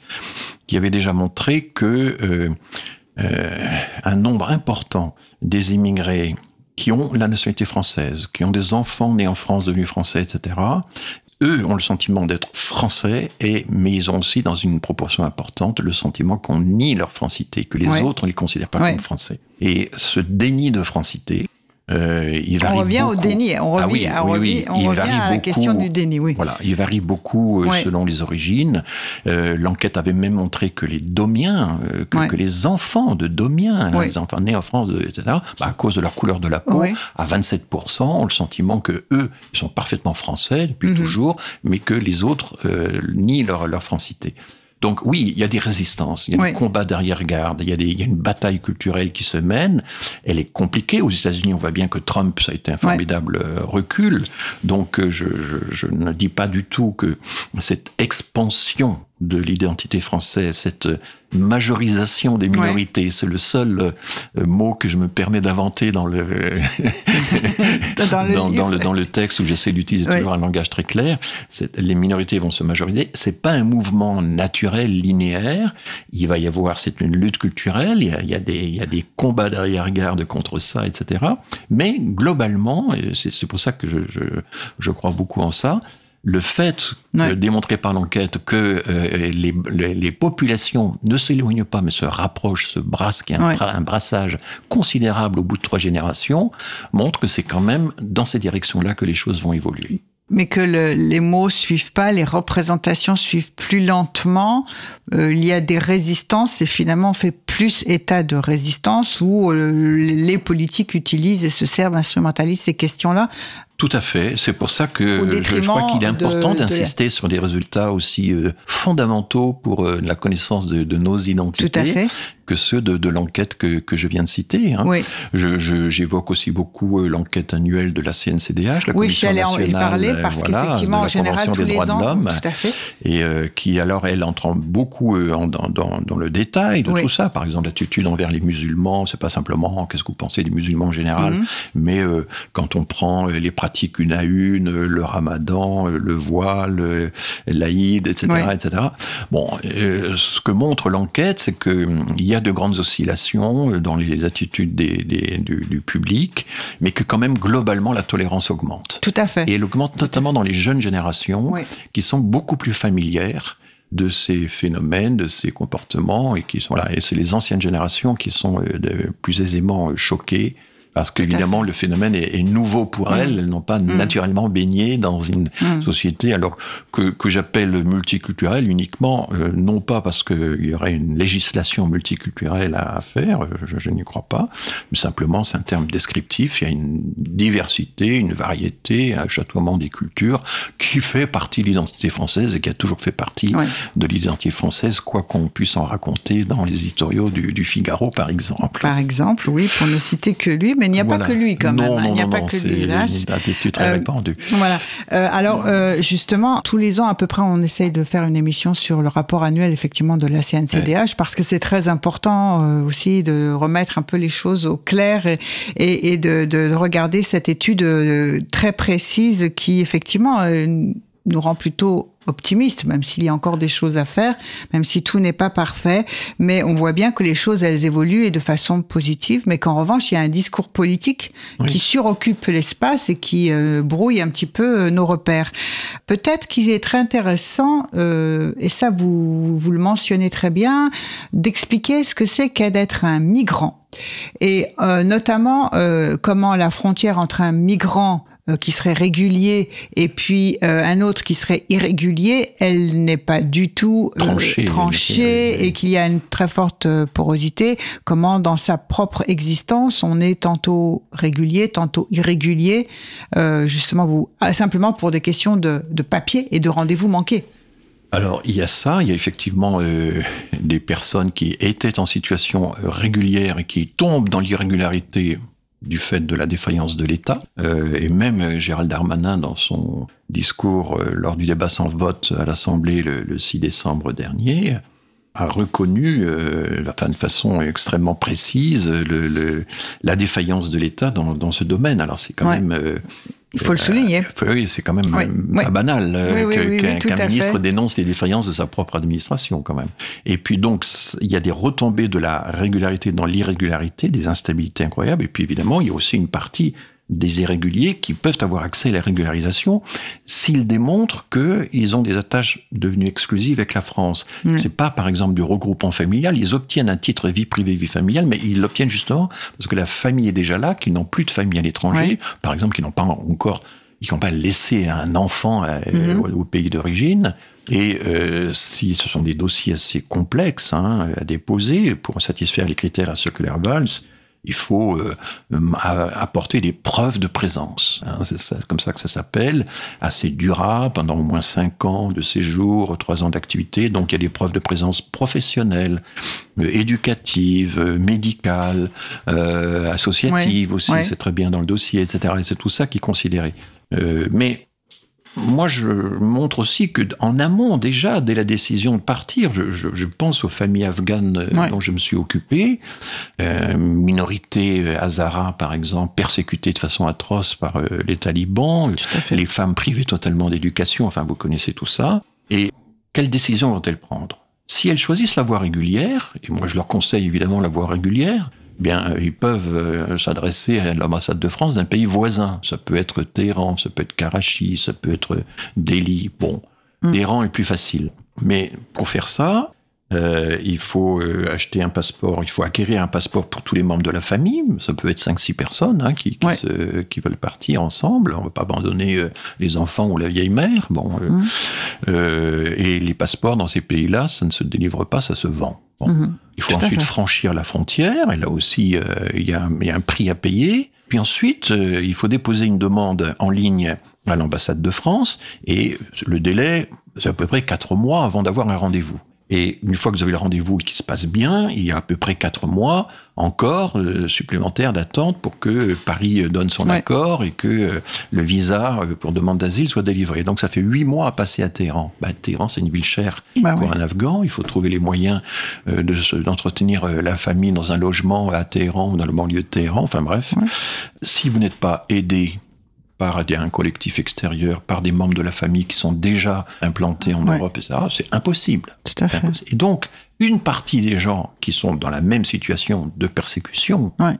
qui avait déjà montré que euh, euh, un nombre important des immigrés qui ont la nationalité française, qui ont des enfants nés en France, devenus français, etc., eux ont le sentiment d'être français, et, mais ils ont aussi, dans une proportion importante, le sentiment qu'on nie leur francité, que les autres ne les considèrent pas comme français. Et ce déni de francité, euh, il on revient au déni, on ah revient, on revient à la question du déni. Oui. Voilà, il varie beaucoup euh, selon les origines. Euh, L'enquête avait même montré que les Domiens, euh, que, que, les enfants de Domiens, les enfants nés en France, etc., bah, à cause de leur couleur de la peau, à 27%, ont le sentiment que eux sont parfaitement français depuis mhm. toujours, mais que les autres nient leur, leur francité. Donc oui, il y a des résistances, il y a des combats d'arrière-garde, il, il, y a une bataille culturelle qui se mène. Elle est compliquée. Aux États-Unis, on voit bien que Trump, ça a été un formidable euh, recul. Donc euh, je, je, je, ne dis pas du tout que cette expansion de l'identité française, cette majorisation des minorités. C'est le seul euh, mot que je me permets d'inventer dans le, dans, le dans, le, texte où j'essaie d'utiliser toujours un langage très clair. Les minorités vont se majoriser. C'est pas un mouvement naturel, linéaire. Il va y avoir, c'est une lutte culturelle. Il y a, il y a des, il y a des combats d'arrière-garde contre ça, etc. Mais globalement, c'est pour ça que je, je, je crois beaucoup en ça, le fait, démontré par l'enquête, que euh, les, populations ne s'éloignent pas, mais se rapprochent, se brassent, qu'il y a un, brassage considérable au bout de trois générations, montre que c'est quand même dans ces directions-là que les choses vont évoluer. Mais que les mots suivent pas, les représentations suivent plus lentement. Euh, il y a des résistances et finalement on fait plus état de résistance où euh, les politiques utilisent et se servent, instrumentalisent ces questions-là tout à fait. C'est pour ça que je, crois qu'il est important d'insister sur des résultats aussi euh, fondamentaux pour euh, la connaissance de, de, nos identités. Tout à fait que ceux de, de l'enquête que, que, je viens de citer. Hein. Oui. J'évoque aussi beaucoup euh, l'enquête annuelle de la CNCDH, la oui, Commission nationale, en parler parce voilà, qu'effectivement, en général, tous les ans, tout à fait. et euh, qui alors elle entre beaucoup euh, en, dans, dans, dans, le détail de tout ça. Par exemple, l'attitude envers les musulmans, c'est pas simplement qu'est-ce que vous pensez des musulmans en général, mm-hmm. mais euh, quand on prend les pratiques une à une, le Ramadan, le voile, l'Aïd, etc., etc. Bon, ce que montre l'enquête, c'est que il y a de grandes oscillations dans les attitudes des, des, du, du, public, mais que quand même globalement la tolérance augmente. Tout à fait. Et elle augmente notamment dans les jeunes générations qui sont beaucoup plus familières de ces phénomènes, de ces comportements, et qui sont là. Et c'est les anciennes générations qui sont euh, plus aisément euh, choquées parce qu'évidemment, le phénomène est, est, nouveau pour mmh. elles. Elles n'ont pas mmh. naturellement baigné dans une mmh. société alors que, que j'appelle multiculturelle uniquement, euh, non pas parce qu'il y aurait une législation multiculturelle à, faire, euh, je, je n'y crois pas, mais simplement c'est un terme descriptif. Il y a une diversité, une variété, un chatoiement des cultures qui fait partie de l'identité française et qui a toujours fait partie ouais. de l'identité française, quoi qu'on puisse en raconter dans les éditoriaux du, du Figaro, par exemple. Par exemple, oui, pour ne citer que lui mais il n'y a pas que lui quand non, même. Non, il n'y a non, pas que c'est lui, hélas. une attitude très Euh, répandue. Voilà. Euh, alors, euh, justement, tous les ans, à peu près, on essaye de faire une émission sur le rapport annuel, effectivement, de la CNCDH, parce que c'est très important euh, aussi de remettre un peu les choses au clair et, et, et de, de, de regarder cette étude euh, très précise qui, effectivement, euh, nous rend plutôt optimiste, même s'il y a encore des choses à faire, même si tout n'est pas parfait, mais on voit bien que les choses, elles évoluent et de façon positive, mais qu'en revanche, il y a un discours politique Oui. qui suroccupe l'espace et qui euh, brouille un petit peu euh, nos repères. Peut-être qu'il est très intéressant, euh, et ça vous, vous le mentionnez très bien, d'expliquer ce que c'est qu'être d'être un migrant. Et euh, notamment euh, comment la frontière entre un migrant qui serait régulier et puis euh, un autre qui serait irrégulier, elle n'est pas du tout euh, Tranchée, et qu'il y a une très forte euh, porosité. Comment dans sa propre existence on est tantôt régulier, tantôt irrégulier, euh, justement vous ah, simplement pour des questions de, de papier et de rendez-vous manqués. Alors, il y a ça, il y a effectivement euh, des personnes qui étaient en situation euh, régulière et qui tombent dans l'irrégularité du fait de la défaillance de l'État. Euh, et même euh, Gérald Darmanin, dans son discours euh, lors du débat sans vote à l'Assemblée le, le 6 décembre dernier, a reconnu euh, enfin, de façon extrêmement précise le, le- la défaillance de l'État dans, dans ce domaine. Alors c'est quand Ouais. même... Il faut le souligner. euh, oui, c'est quand même Oui, euh, pas banal euh, Oui, qu'un ministre fait. dénonce les défaillances de sa propre administration quand même. Et puis donc il y a des retombées de la régularité dans l'irrégularité, des instabilités incroyables. Et puis évidemment il y a aussi une partie des irréguliers qui peuvent avoir accès à la régularisation s'ils démontrent qu'ils ont des attaches devenues exclusives avec la France. Mm. C'est pas par exemple du regroupement familial, ils obtiennent un titre vie privée, vie familiale, mais ils l'obtiennent justement parce que la famille est déjà là, qu'ils n'ont plus de famille à l'étranger, Ouais. par exemple, qu'ils n'ont pas encore ils n'ont pas laissé un enfant euh, Mhm. au, au pays d'origine. Et euh, si ce sont des dossiers assez complexes hein, à déposer pour satisfaire les critères à circulaire Valls, il faut euh, apporter des preuves de présence. hein, c'est comme ça que ça s'appelle, assez durable, pendant au moins cinq ans de séjour, trois ans d'activité. Donc il y a des preuves de présence professionnelle, euh, éducative, euh, médicale, euh, associative aussi, ouais. c'est très bien dans le dossier, etc. Et c'est tout ça qui est considéré. Euh, mais moi, je montre aussi que en amont, déjà, dès la décision de partir, je, je- je pense aux familles afghanes euh, Ouais. dont je me suis occupé, euh, minorité euh, Hazara, par exemple, persécutée de façon atroce par euh, les talibans, les femmes privées totalement d'éducation, enfin, vous connaissez tout ça. Et quelle décision vont-elles prendre? Si elles choisissent la voie régulière, et moi je leur conseille évidemment la voie régulière, bien, ils peuvent euh, s'adresser à l'ambassade de France d'un pays voisin. Ça peut être Téhéran, ça peut être Karachi, ça peut être Delhi. Bon, Mm. Téhéran est plus facile. Mais pour faire ça, euh, il faut euh, acheter un passeport, il faut acquérir un passeport pour tous les membres de la famille. Ça peut être 5-6 personnes hein, qui, qui, Ouais. se- qui veulent partir ensemble. On ne va pas abandonner euh, les enfants ou la vieille mère. Bon, euh, Mm. et les passeports dans ces pays-là, ça ne se délivre pas, ça se vend. Bon. Mhm. Il faut Tout ensuite franchir la frontière, et là aussi, euh, il y, a un- il y a un prix à payer. Puis ensuite, euh, il faut déposer une demande en ligne à l'ambassade de France, et le délai, c'est à peu près quatre mois avant d'avoir un rendez-vous. Et une fois que vous avez le rendez-vous et qu'il se passe bien, il y a à peu près quatre mois encore euh, supplémentaires d'attente pour que Paris euh, donne son Ouais. accord et que euh, le visa pour demande d'asile soit délivré. Donc ça fait huit mois à passer à Téhéran. Bah, Téhéran, c'est une ville chère Bah pour ouais. un Afghan. Il faut trouver les moyens euh, d'entretenir la famille dans un logement à Téhéran ou dans le banlieue de Téhéran. Enfin bref, Ouais. si vous n'êtes pas aidé par un collectif extérieur, par des membres de la famille qui sont déjà implantés en Ouais. Europe, etc., c'est impossible. Tout à fait. impossible. Et donc, une partie des gens qui sont dans la même situation de persécution Ouais.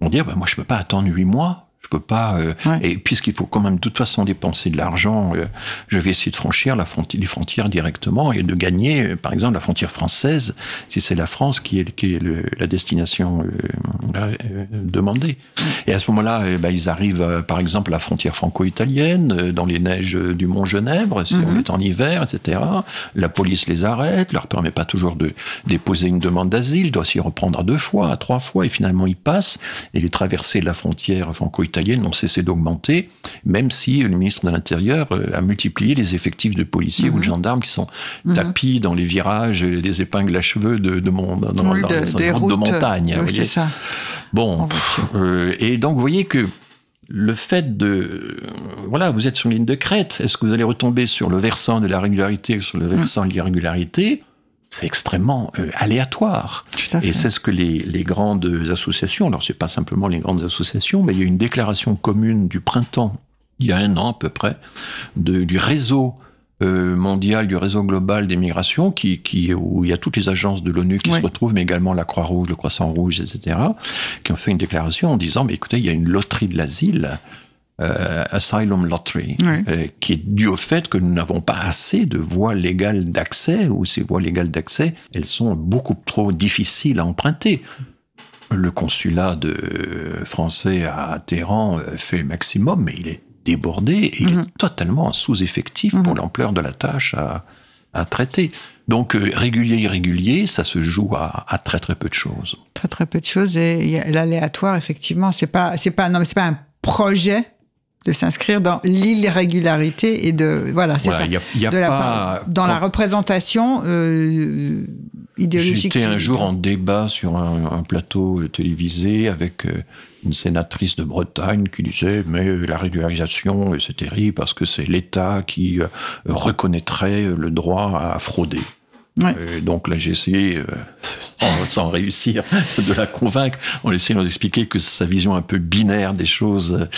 vont dire, bah, moi je peux pas attendre huit mois. Je peux pas. euh, Ouais. Et puisqu'il faut quand même de toute façon dépenser de l'argent, euh, je vais essayer de franchir la fronti- les frontières directement et de gagner, euh, par exemple, la frontière française, si c'est la France qui est, qui est le- la destination euh, euh, demandée. Et à ce moment-là, bah, ils arrivent, par exemple, à la frontière franco-italienne, euh, dans les neiges du Mont Genèbre, si on Mhm. est en hiver, etc. La police les arrête, leur permet pas toujours de déposer une demande d'asile, doit s'y reprendre à deux fois, à trois fois, et finalement ils passent, et les traversées de la frontière franco-italienne italiennes n'ont cessé d'augmenter, même si le ministre de l'Intérieur euh, a multiplié les effectifs de policiers ou de gendarmes qui sont tapis dans les virages, des épingles à cheveux de, de, mon, dans, Oui, dans de- les des routes de routes, montagne. oui, c'est ça. Bon, euh, et donc vous voyez que le fait de, voilà, vous êtes sur une ligne de crête. Est-ce que vous allez retomber sur le versant de la régularité ou sur le versant de l'irrégularité? C'est extrêmement euh, aléatoire. Et c'est ce que les, les grandes associations, alors c'est pas simplement les grandes associations, mais il y a une déclaration commune du printemps, il y a un an à peu près, de- du réseau euh, mondial, du réseau global des migrations, qui, qui, où il y a toutes les agences de l'ONU qui Oui. se retrouvent, mais également la Croix-Rouge, le Croissant-Rouge, etc., qui ont fait une déclaration en disant, mais écoutez, il y a une loterie de l'asile, euh, Asylum Lottery, euh, qui est due au fait que nous n'avons pas assez de voies légales d'accès, ou ces voies légales d'accès, elles sont beaucoup trop difficiles à emprunter. Le consulat de français à Téhéran euh, fait le maximum, mais il est débordé et il Mhm. est totalement en sous-effectif pour Mhm. l'ampleur de la tâche à, à traiter. Donc euh, régulier, irrégulier, ça se joue à, à très très peu de choses. Très très peu de choses et l'aléatoire effectivement c'est pas c'est pas non mais c'est pas un projet de s'inscrire dans l'irrégularité et de voilà c'est Voilà, ça il y a, il y a de la part- dans la représentation euh, idéologique J'étais un jour en débat sur un, un plateau télévisé avec euh, une sénatrice de Bretagne qui disait mais la régularisation c'est terrible parce que c'est l'État qui euh, reconnaîtrait le droit à frauder. Ouais. Euh, donc là j'ai essayé, euh, sans, sans réussir, de la convaincre en essayant d'expliquer que sa vision un peu binaire des choses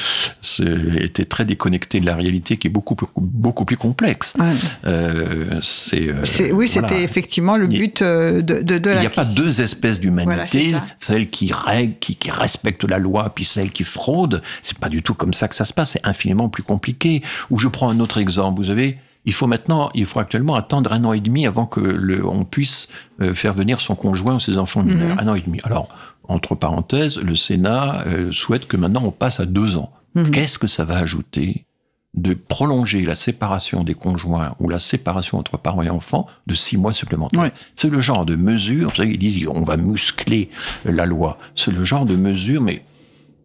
euh, était très déconnectée de la réalité qui est beaucoup plus, beaucoup plus complexe. Ouais. Euh, c'est, euh, oui voilà. c'était effectivement le but de, de, de Il n'y a pas deux espèces d'humanité, celle qui règle, qui, qui respecte la loi, puis celle qui fraude. C'est pas du tout comme ça que ça se passe. C'est infiniment plus compliqué. Ou je prends un autre exemple. Vous savez, il faut maintenant, il faut actuellement attendre un an et demi avant que le, on puisse euh, faire venir son conjoint ou ses enfants mineurs. Mhm. Un an et demi. Alors, entre parenthèses, le Sénat euh, souhaite que maintenant on passe à deux ans. Mhm. Qu'est-ce que ça va ajouter de prolonger la séparation des conjoints ou la séparation entre parents et enfants de six mois supplémentaires. Ouais. C'est le genre de mesure, vous savez, ils disent on va muscler la loi. C'est le genre de mesure, mais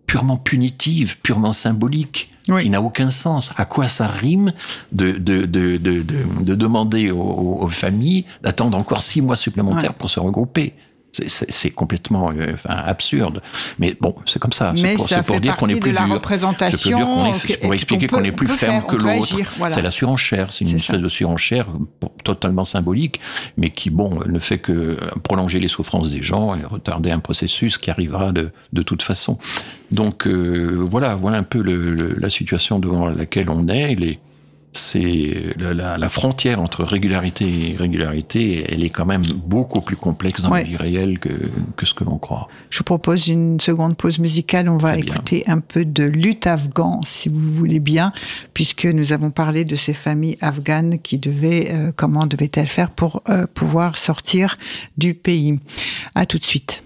purement punitive, purement symbolique, Oui. qui n'a aucun sens. À quoi ça rime de, de, de, de, de, de demander aux, aux familles d'attendre encore six mois supplémentaires Ouais. pour se regrouper? C'est- complètement euh, enfin, absurde. Mais bon, c'est comme ça. C'est pour, ça dire qu'on est plus de la dur. représentation dire est, pour expliquer qu'on est plus ferme faire, que l'autre. voilà. C'est la surenchère. C'est une espèce ça. de surenchère totalement symbolique, mais qui, bon, ne fait que euh, prolonger les souffrances des gens et retarder un processus qui arrivera de, de toute façon. Donc, euh, voilà, voilà un peu le- le- la situation devant laquelle on est. Les, c'est la, la- la frontière entre régularité et irrégularité, elle est quand même beaucoup plus complexe dans Ouais. la vie réelle que, que ce que l'on croit. Je vous propose une seconde pause musicale. On va écouter un peu de lutte afghan, si vous voulez bien, puisque nous avons parlé de ces familles afghanes qui devaient, euh, comment devaient-elles faire pour euh, pouvoir sortir du pays. À tout de suite.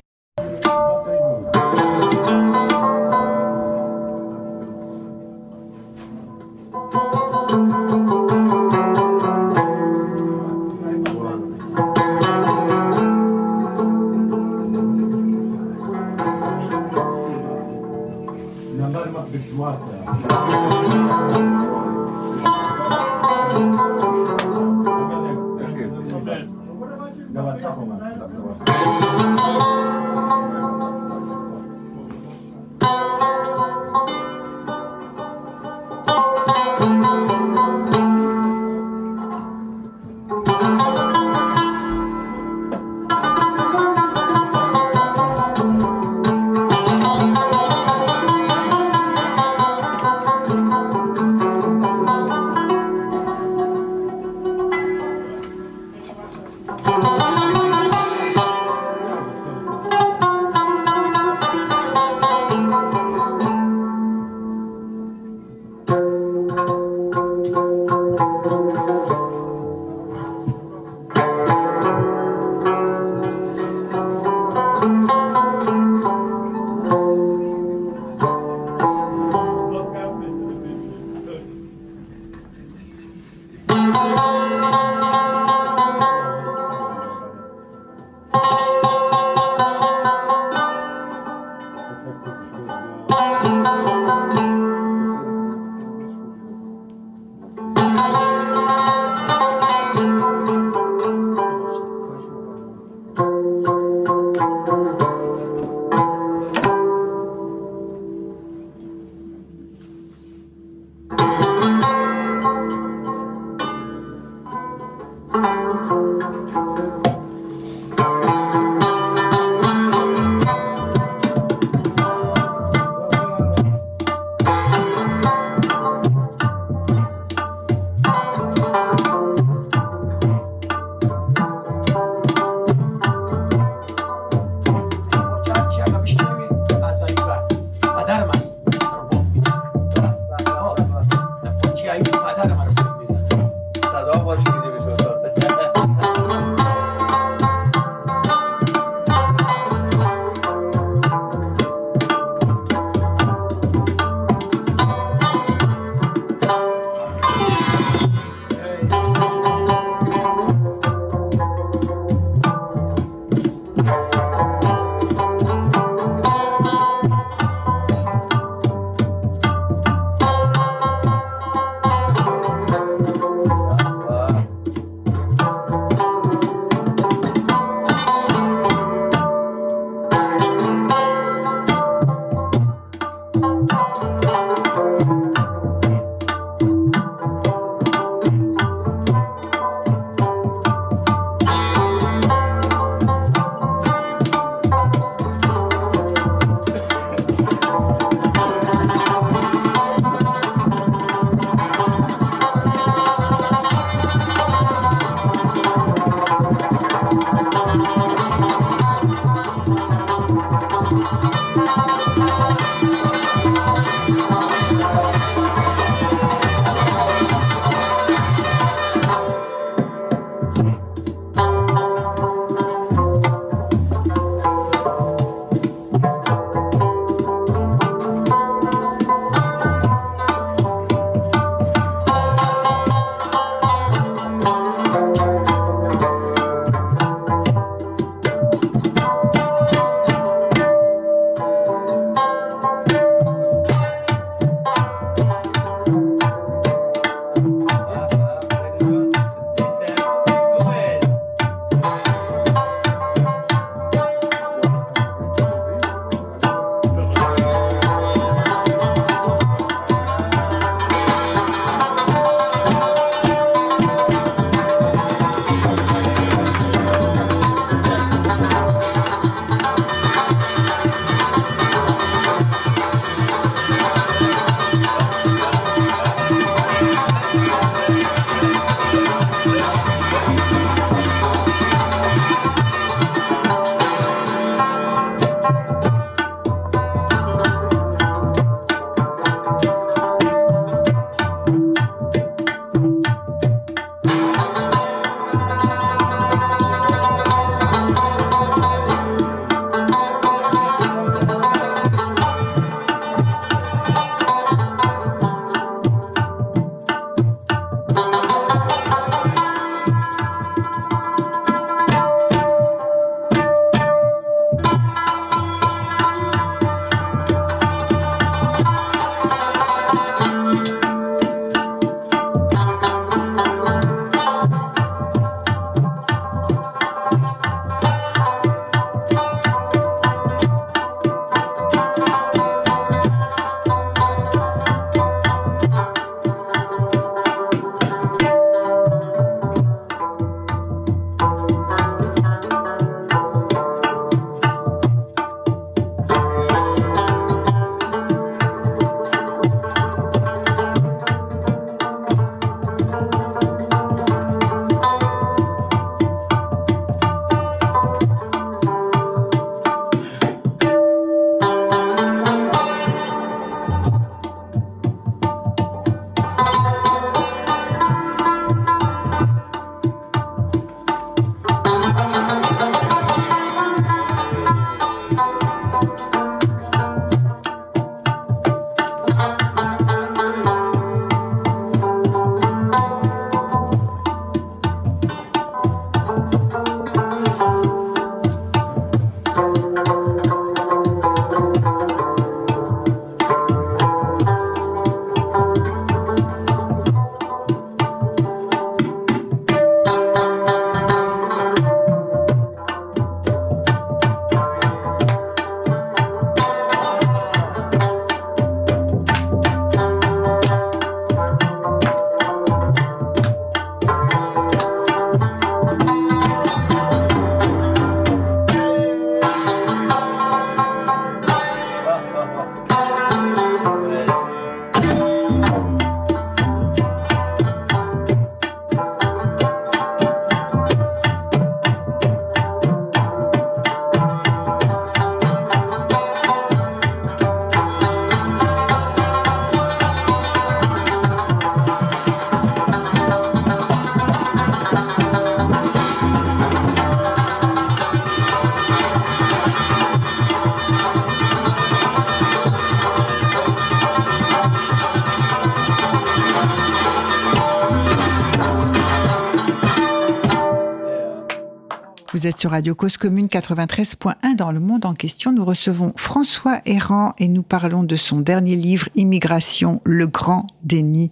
Vous êtes sur Radio Cause Commune 93.1 dans le monde en question. Nous recevons François Errand et nous parlons de son dernier livre Immigration, le grand déni.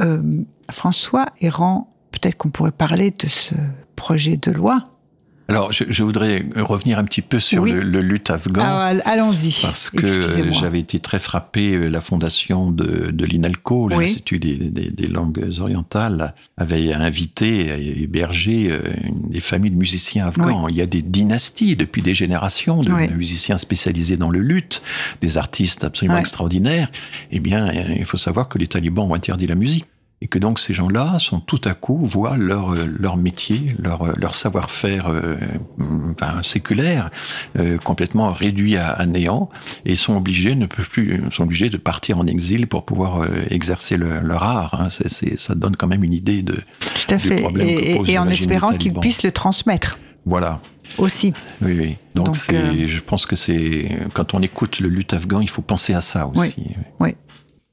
Euh, François Errand, peut-être qu'on pourrait parler de ce projet de loi alors, je, je, voudrais revenir un petit peu sur le, le, lutte afghan. Ah, Allons-y. Parce que j'avais été très frappé. Euh, la fondation de, de l'INALCO, oui. l'Institut des, des, des, langues orientales, avait invité et hébergé euh, des familles de musiciens afghans. Oui. Il y a des dynasties depuis des générations de musiciens spécialisés dans le lutte, des artistes absolument extraordinaires. Eh bien, il faut savoir que les talibans ont interdit la musique et que donc ces gens-là sont tout à coup voient leur leur métier, leur leur savoir-faire euh, enfin, séculaire euh, complètement réduit à, à, néant et sont obligés ne peuvent plus sont obligés de partir en exil pour pouvoir euh, exercer le, leur art. Hein. C est, c est, ça donne quand même une idée de tout à fait et, et en espérant qu'ils puissent le transmettre. Voilà. Aussi. Oui, oui. Donc, donc euh... je pense que c'est quand on écoute le lutte afghan, il faut penser à ça aussi. Oui. oui.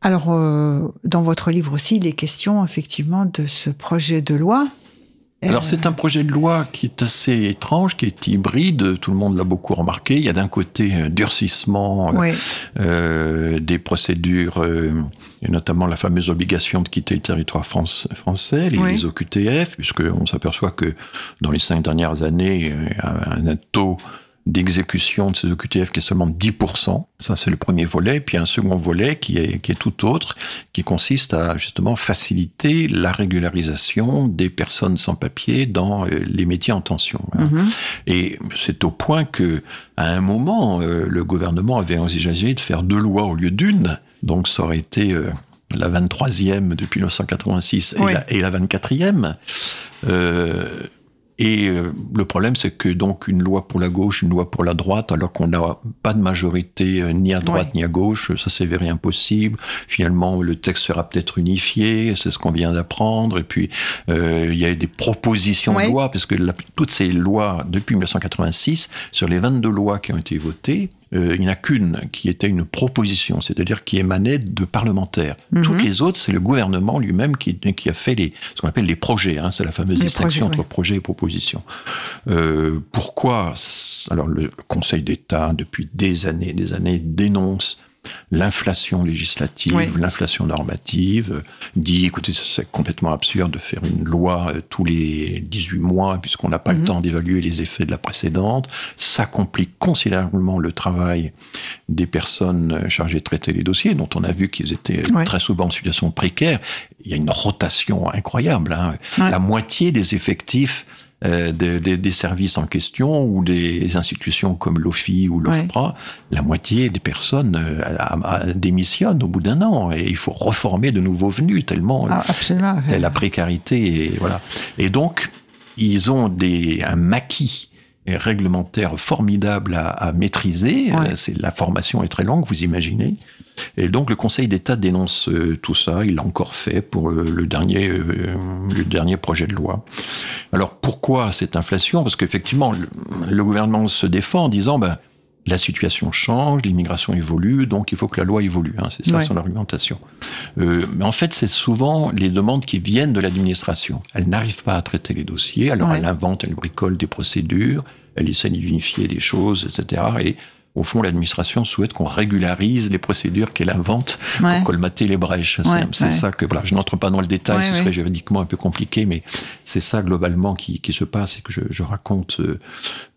Alors, euh, dans votre livre aussi, il est question effectivement de ce projet de loi. Alors, c'est un projet de loi qui est assez étrange, qui est hybride. Tout le monde l'a beaucoup remarqué. Il y a d'un côté un durcissement oui. euh, des procédures, euh, et notamment la fameuse obligation de quitter le territoire France, français, les, oui. les OQTF, puisqu'on s'aperçoit que dans les cinq dernières années, un, un taux d'exécution de ces OQTF qui est seulement 10%. Ça, c'est le premier volet. Puis un second volet qui est, qui est tout autre, qui consiste à justement faciliter la régularisation des personnes sans papier dans euh, les métiers en tension. Mm -hmm. Et c'est au point que, à un moment, euh, le gouvernement avait envisagé de faire deux lois au lieu d'une. Donc, ça aurait été euh, la 23e depuis 1986 oui. et, la, et la 24e. Euh, et euh, le problème, c'est que donc une loi pour la gauche, une loi pour la droite, alors qu'on n'a pas de majorité euh, ni à droite ouais. ni à gauche, ça s'avérait impossible. Finalement, le texte sera peut-être unifié, c'est ce qu'on vient d'apprendre. Et puis, euh, il y a des propositions ouais. de loi, parce que la, toutes ces lois, depuis 1986, sur les 22 lois qui ont été votées, euh, il n'y en a qu'une qui était une proposition, c'est-à-dire qui émanait de parlementaires. Mm -hmm. Toutes les autres, c'est le gouvernement lui-même qui, qui, a fait les, ce qu'on appelle les projets. Hein, c'est la fameuse les distinction projets, entre projet et proposition. Euh, pourquoi Alors le Conseil d'État, depuis des années, des années, dénonce l'inflation législative, oui. l'inflation normative, dit, écoutez, c'est complètement absurde de faire une loi euh, tous les 18 mois, puisqu'on n'a pas le temps d'évaluer les effets de la précédente. Ça complique considérablement le travail des personnes euh, chargées de traiter les dossiers, dont on a vu qu'ils étaient oui. très souvent en situation précaire. Il y a une rotation incroyable. Hein. La moitié des effectifs euh, des, des, des, services en question ou des institutions comme l'OFI ou l'OFPRA, ouais. la moitié des personnes euh, a, a, démissionnent au bout d'un an et il faut reformer de nouveaux venus tellement ah, absolument. la précarité et voilà. Et donc ils ont des un maquis réglementaire formidable à, à maîtriser. Ouais. C'est la formation est très longue, vous imaginez. Et donc le Conseil d'État dénonce euh, tout ça. Il l'a encore fait pour euh, le dernier euh, le dernier projet de loi. Alors pourquoi cette inflation? Parce qu'effectivement le, le, gouvernement se défend en disant ben la situation change, l'immigration évolue, donc il faut que la loi évolue. Hein, c'est ça ouais. son argumentation. Euh, mais en fait, c'est souvent les demandes qui viennent de l'administration. Elle n'arrive pas à traiter les dossiers, alors ouais. elle invente, elle bricole des procédures, elle essaie d'unifier des choses, etc. Et au fond, l'administration souhaite qu'on régularise les procédures qu'elle invente ouais. pour colmater les brèches. C'est ouais, ça que, voilà, je n'entre pas dans le détail, ce serait juridiquement un peu compliqué, mais c'est ça globalement qui, qui, se passe et que je, je raconte euh,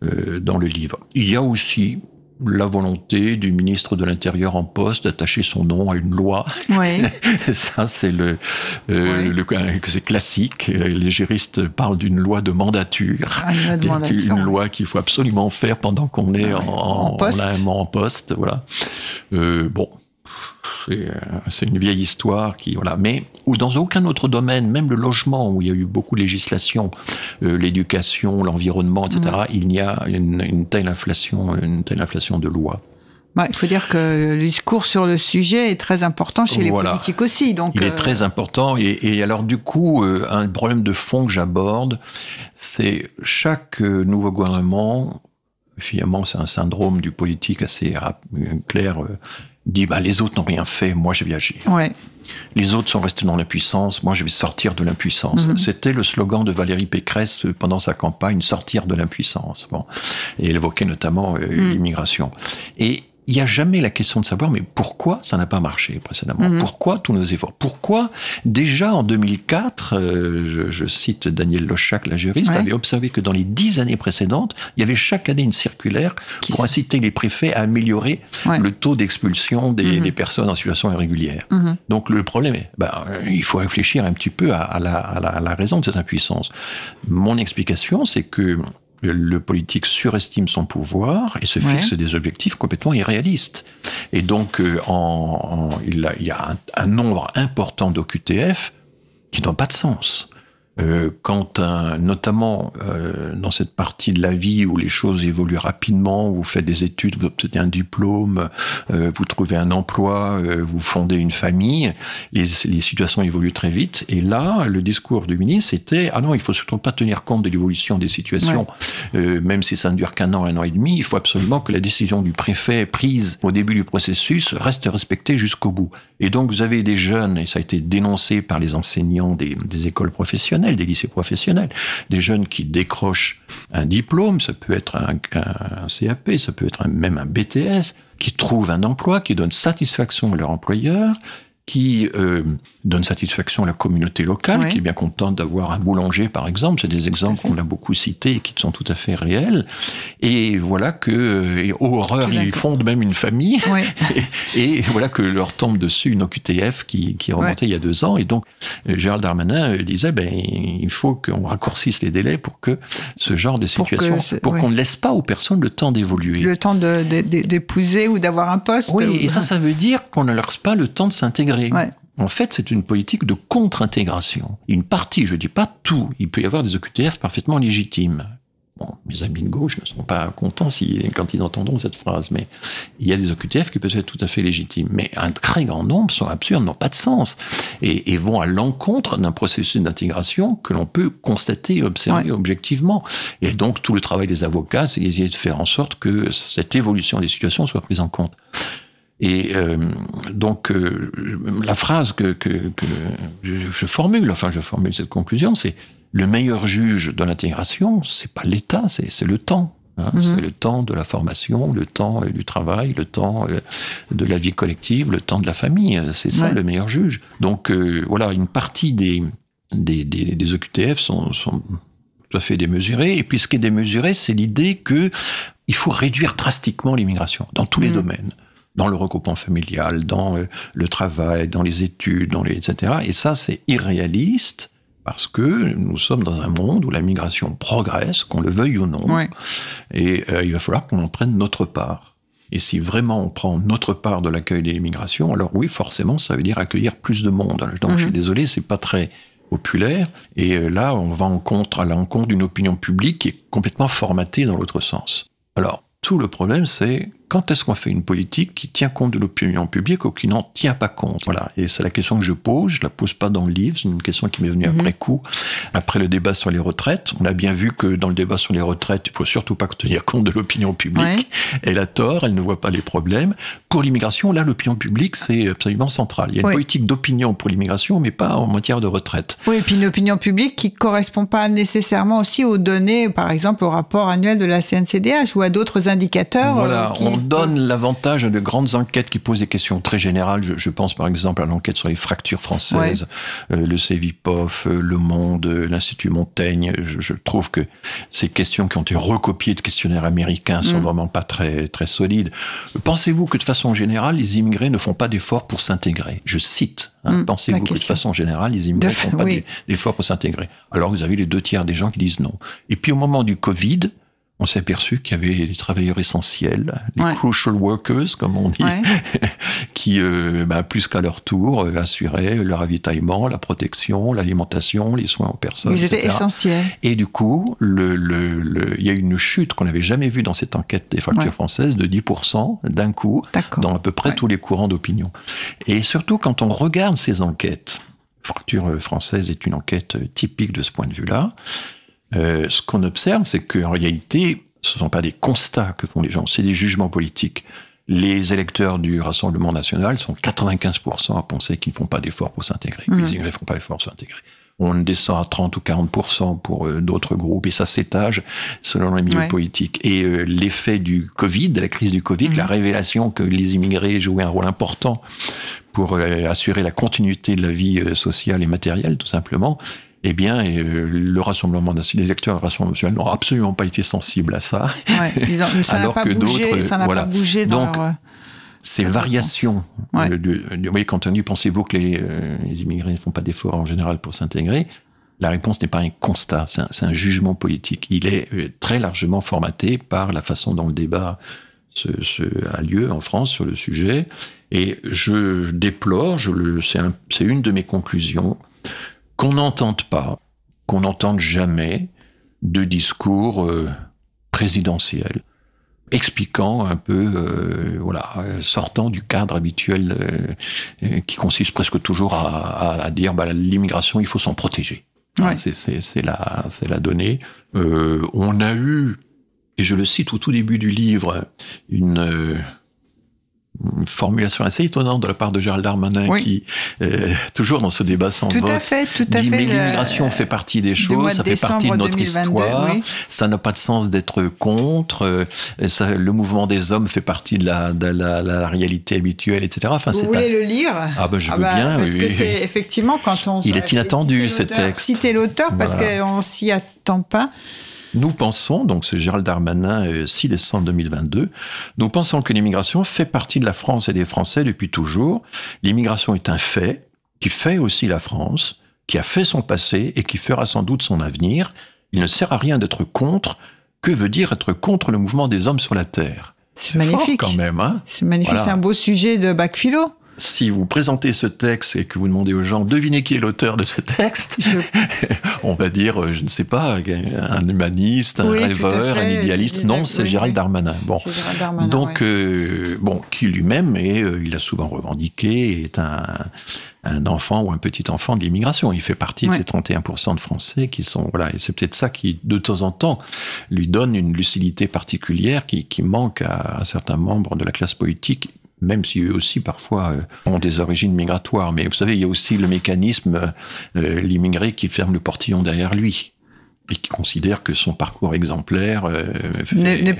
euh, dans le livre. Il y a aussi, la volonté du ministre de l'Intérieur en poste d'attacher son nom à une loi. Ça, c'est le, euh, le c'est classique. Les juristes parlent d'une loi de mandature. Ah, une loi, de mandature. Une loi qu'il faut absolument faire pendant qu'on est ah, en, en, poste. En, en poste. Voilà. Euh, bon, c'est une vieille histoire qui voilà mais ou dans aucun autre domaine même le logement où il y a eu beaucoup de législation euh, l'éducation l'environnement etc mmh. il n'y a une, une, telle inflation une telle inflation de lois bah, il faut dire que le discours sur le sujet est très important chez voilà. les politiques aussi. Donc, il est euh... très important. Et, et, alors, du coup, euh, un problème de fond que j'aborde, c'est chaque euh, nouveau gouvernement, finalement, c'est un syndrome du politique assez clair dit bah, les autres n'ont rien fait, moi je vais agir. Ouais. Les autres sont restés dans l'impuissance, moi je vais sortir de l'impuissance. Mhm. C'était le slogan de Valérie Pécresse euh, pendant sa campagne, sortir de l'impuissance. Bon. Et elle évoquait notamment euh, Mhm. l'immigration. Et il n'y a jamais la question de savoir, mais pourquoi ça n'a pas marché précédemment? Mhm. Pourquoi tous nos efforts? Pourquoi déjà en 2004, euh, je, je cite Daniel Lochac, la juriste, Ouais. avait observé que dans les dix années précédentes, il y avait chaque année une circulaire Qui pour inciter les préfets à améliorer Ouais. le taux d'expulsion des, Mhm. des personnes en situation irrégulière. Mhm. Donc le problème est, ben, euh, il faut réfléchir un petit peu à, à la, à la- à la raison de cette impuissance. Mon explication, c'est que le politique surestime son pouvoir et se Ouais. fixe des objectifs complètement irréalistes. Et donc, euh, en, en- il, a- il y a un, un nombre important d'OQTF qui n'ont pas de sens. Euh, quand un, notamment euh, dans cette partie de la vie où les choses évoluent rapidement, vous faites des études, vous obtenez un diplôme, euh, vous trouvez un emploi, vous fondez une famille, les, les situations évoluent très vite. Et là, le discours du ministre c'était ah non, il faut surtout pas tenir compte de l'évolution des situations, même si ça ne dure qu'un an, un an et demi. Il faut absolument que la décision du préfet prise au début du processus reste respectée jusqu'au bout. Et donc vous avez des jeunes, et ça a été dénoncé par les enseignants des, des écoles professionnelles, des lycées professionnels, des jeunes qui décrochent un diplôme, ça peut être un, CAP, ça peut être un- même un BTS, qui trouvent un emploi, qui donne satisfaction à leur employeur, qui euh, donne satisfaction à la communauté locale, Ouais. qui est bien contente d'avoir un boulanger, par exemple. C'est des exemples qu'on a beaucoup cités et qui sont tout à fait réels. Et voilà que, et oh, horreur, ils fondent même une famille. Ouais. Et, et voilà que leur tombe dessus une OQTF qui, qui est remontée il y a deux ans. Et donc, euh, Gérald Darmanin euh, disait, ben, il faut qu'on raccourcisse les délais pour que ce genre de situation, pour qu'on ne laisse pas aux personnes le temps d'évoluer. Le temps de- de- de- d'épouser ou d'avoir un poste. Oui, ou- et ça, ça veut dire qu'on ne leur laisse pas le temps de s'intégrer. Ouais. En fait, c'est une politique de contre-intégration. Une partie, je dis pas tout, il peut y avoir des OQTF parfaitement légitimes. Bon, mes amis de gauche ne seront pas contents si, quand ils entendront cette phrase, mais il y a des OQTF qui peuvent être tout à fait légitimes. Mais un très grand nombre sont absurdes, n'ont pas de sens, et, et vont à l'encontre d'un processus d'intégration que l'on peut constater et observer Ouais. objectivement. Et donc, tout le travail des avocats, c'est d'essayer de faire en sorte que cette évolution des situations soit prise en compte. Et euh, donc, euh, la phrase que, que, que je, je formule, enfin, je formule cette conclusion, c'est le meilleur juge de l'intégration, c'est pas l'État, c'est le temps. hein. Mhm. C'est le temps de la formation, le temps euh, du travail, le temps de la vie collective, le temps de la famille. C'est ça Ouais. le meilleur juge. Donc euh, voilà, une partie des, des, des, des OQTF sont, sont tout à fait démesurées. Et puis ce qui est démesuré, c'est l'idée que il faut réduire drastiquement l'immigration dans tous les Mhm. domaines dans le regroupement familial, dans euh, le travail, dans les études, dans les, etc. Et ça, c'est irréaliste parce que nous sommes dans un monde où la migration progresse, qu'on le veuille ou non, Ouais. et euh, il va falloir qu'on en prenne notre part. Et si vraiment on prend notre part de l'accueil des migrations, alors oui, forcément, ça veut dire accueillir plus de monde. Donc je suis Mhm. désolé, c'est pas très populaire. Et euh, là, on va en contre, à l'encontre d'une opinion publique qui est complètement formatée dans l'autre sens. Alors, tout le problème, c'est quand est-ce qu'on fait une politique qui tient compte de l'opinion publique ou qui n'en tient pas compte? Voilà. Et c'est la question que je pose. Je la pose pas dans le livre. C'est une question qui m'est venue Mhm. après coup, après le débat sur les retraites. On a bien vu que dans le débat sur les retraites, il faut surtout pas tenir compte de l'opinion publique. Ouais. Elle a tort. Elle ne voit pas les problèmes. Pour l'immigration, là, l'opinion publique, c'est absolument central. Il y a une Ouais. politique d'opinion pour l'immigration, mais pas en matière de retraite. Oui, et puis une opinion publique qui correspond pas nécessairement aussi aux données, par exemple au rapport annuel de la CNCDH ou à d'autres indicateurs. Voilà, euh, qui- on donne l'avantage à de grandes enquêtes qui posent des questions très générales. Je, je pense par exemple à l'enquête sur les fractures françaises, euh, le CEVIPOF, euh, Le Monde, euh, l'Institut Montaigne. Je, je trouve que ces questions qui ont été recopiées de questionnaires américains sont Mm. vraiment pas très très solides. Pensez-vous que de façon générale, les immigrés ne font pas d'efforts pour s'intégrer? Je cite. hein, Mm, Pensez-vous que de façon générale, les immigrés ne font pas oui. d'efforts pour s'intégrer? Alors vous avez les deux tiers des gens qui disent non. Et puis au moment du Covid, on s'est aperçu qu'il y avait des travailleurs essentiels, les Ouais. crucial workers, comme on dit, Ouais. qui, euh, bah, plus qu'à leur tour, euh, assuraient le ravitaillement, la protection, l'alimentation, les soins aux personnes, Ils étaient essentiels. Et du coup, le, le, le- il y a eu une chute qu'on n'avait jamais vue dans cette enquête des fractures Ouais. françaises de 10% d'un coup, dans à peu près tous les courants d'opinion. Et surtout, quand on regarde ces enquêtes, Fracture euh, française est une enquête typique de ce point de vue-là, euh, ce qu'on observe, c'est qu'en réalité, ce ne sont pas des constats que font les gens, c'est des jugements politiques. Les électeurs du Rassemblement national sont 95% à penser qu'ils ne font pas d'efforts pour s'intégrer. Mhm. Les immigrés ne font pas d'efforts pour s'intégrer. On descend à 30 ou 40% pour euh, d'autres groupes et ça s'étage selon les milieux Ouais. politiques. Et euh, l'effet du Covid, de la crise du Covid, Mhm. la révélation que les immigrés jouaient un rôle important pour assurer la continuité de la vie sociale et matérielle, tout simplement, eh bien, euh, le Rassemblement national, les électeurs du Rassemblement national n'ont absolument pas été sensibles à ça. Ouais, ils ont- ça n'a Alors pas que d'autres, ça n'a voilà. pas bougé dans Donc, leur, euh, Ces variations Ouais. de, de, de- oui, quand on dit pensez-vous que les, euh, les immigrés ne font pas d'efforts en général pour s'intégrer La réponse n'est pas un constat, c'est un, jugement politique. Il est euh, très largement formaté par la façon dont le débat se, se- a lieu en France sur le sujet. Et je déplore, je le, c'est, un- c'est une de mes conclusions, qu'on n'entende pas, qu'on n'entende jamais de discours euh, présidentiels expliquant un peu, euh, voilà, sortant du cadre habituel euh, euh, qui consiste presque toujours à, à- à dire bah, l'immigration, il faut s'en protéger. Ouais. Hein, C'est, la, donnée. On a eu, et je le cite au tout début du livre, une, une formulation assez étonnante de la part de Gérald Darmanin Oui. qui, euh, toujours dans ce débat sans Tout vote, à fait, tout à dit fait. mais l'immigration fait partie des choses, de ça fait partie de notre 2022, histoire, oui. ça n'a pas de sens d'être contre, euh, ça- le mouvement des hommes fait partie de la, de la, la réalité habituelle, etc. Enfin, Vous voulez un- le lire? Ah ben je Ah veux bah, bien. Parce oui. que c'est effectivement quand on. Il est inattendu, ce texte. Citer l'auteur parce Voilà. qu'on s'y attend pas. Nous pensons, donc c'est Gérald Darmanin, euh, 6 décembre 2022, nous pensons que l'immigration fait partie de la France et des Français depuis toujours. L'immigration est un fait qui fait aussi la France, qui a fait son passé et qui fera sans doute son avenir. Il ne sert à rien d'être contre. Que veut dire être contre le mouvement des hommes sur la Terre? C'est fort magnifique. quand même, hein? C'est magnifique, Voilà. c'est un beau sujet de bac philo. Si vous présentez ce texte et que vous demandez aux gens, devinez qui est l'auteur de ce texte, Je- on va dire, euh, je ne sais pas, un humaniste, un Oui, rêveur, un idéaliste. Non, c'est oui, Gérald. Darmanin. Bon. Gérald Darmanin, Donc, ouais. euh, bon, qui lui-même, et euh, il a souvent revendiqué, est un, un enfant ou un petit enfant de l'immigration. Il fait partie Ouais. de ces 31% de Français qui sont, voilà, et c'est peut-être ça qui, de temps en temps, lui donne une lucidité particulière qui, qui manque à, à certains membres de la classe politique même si eux aussi parfois euh, ont des origines migratoires. Mais vous savez, il y a aussi le mécanisme, euh, l'immigré qui ferme le portillon derrière lui et qui considère que son parcours exemplaire euh,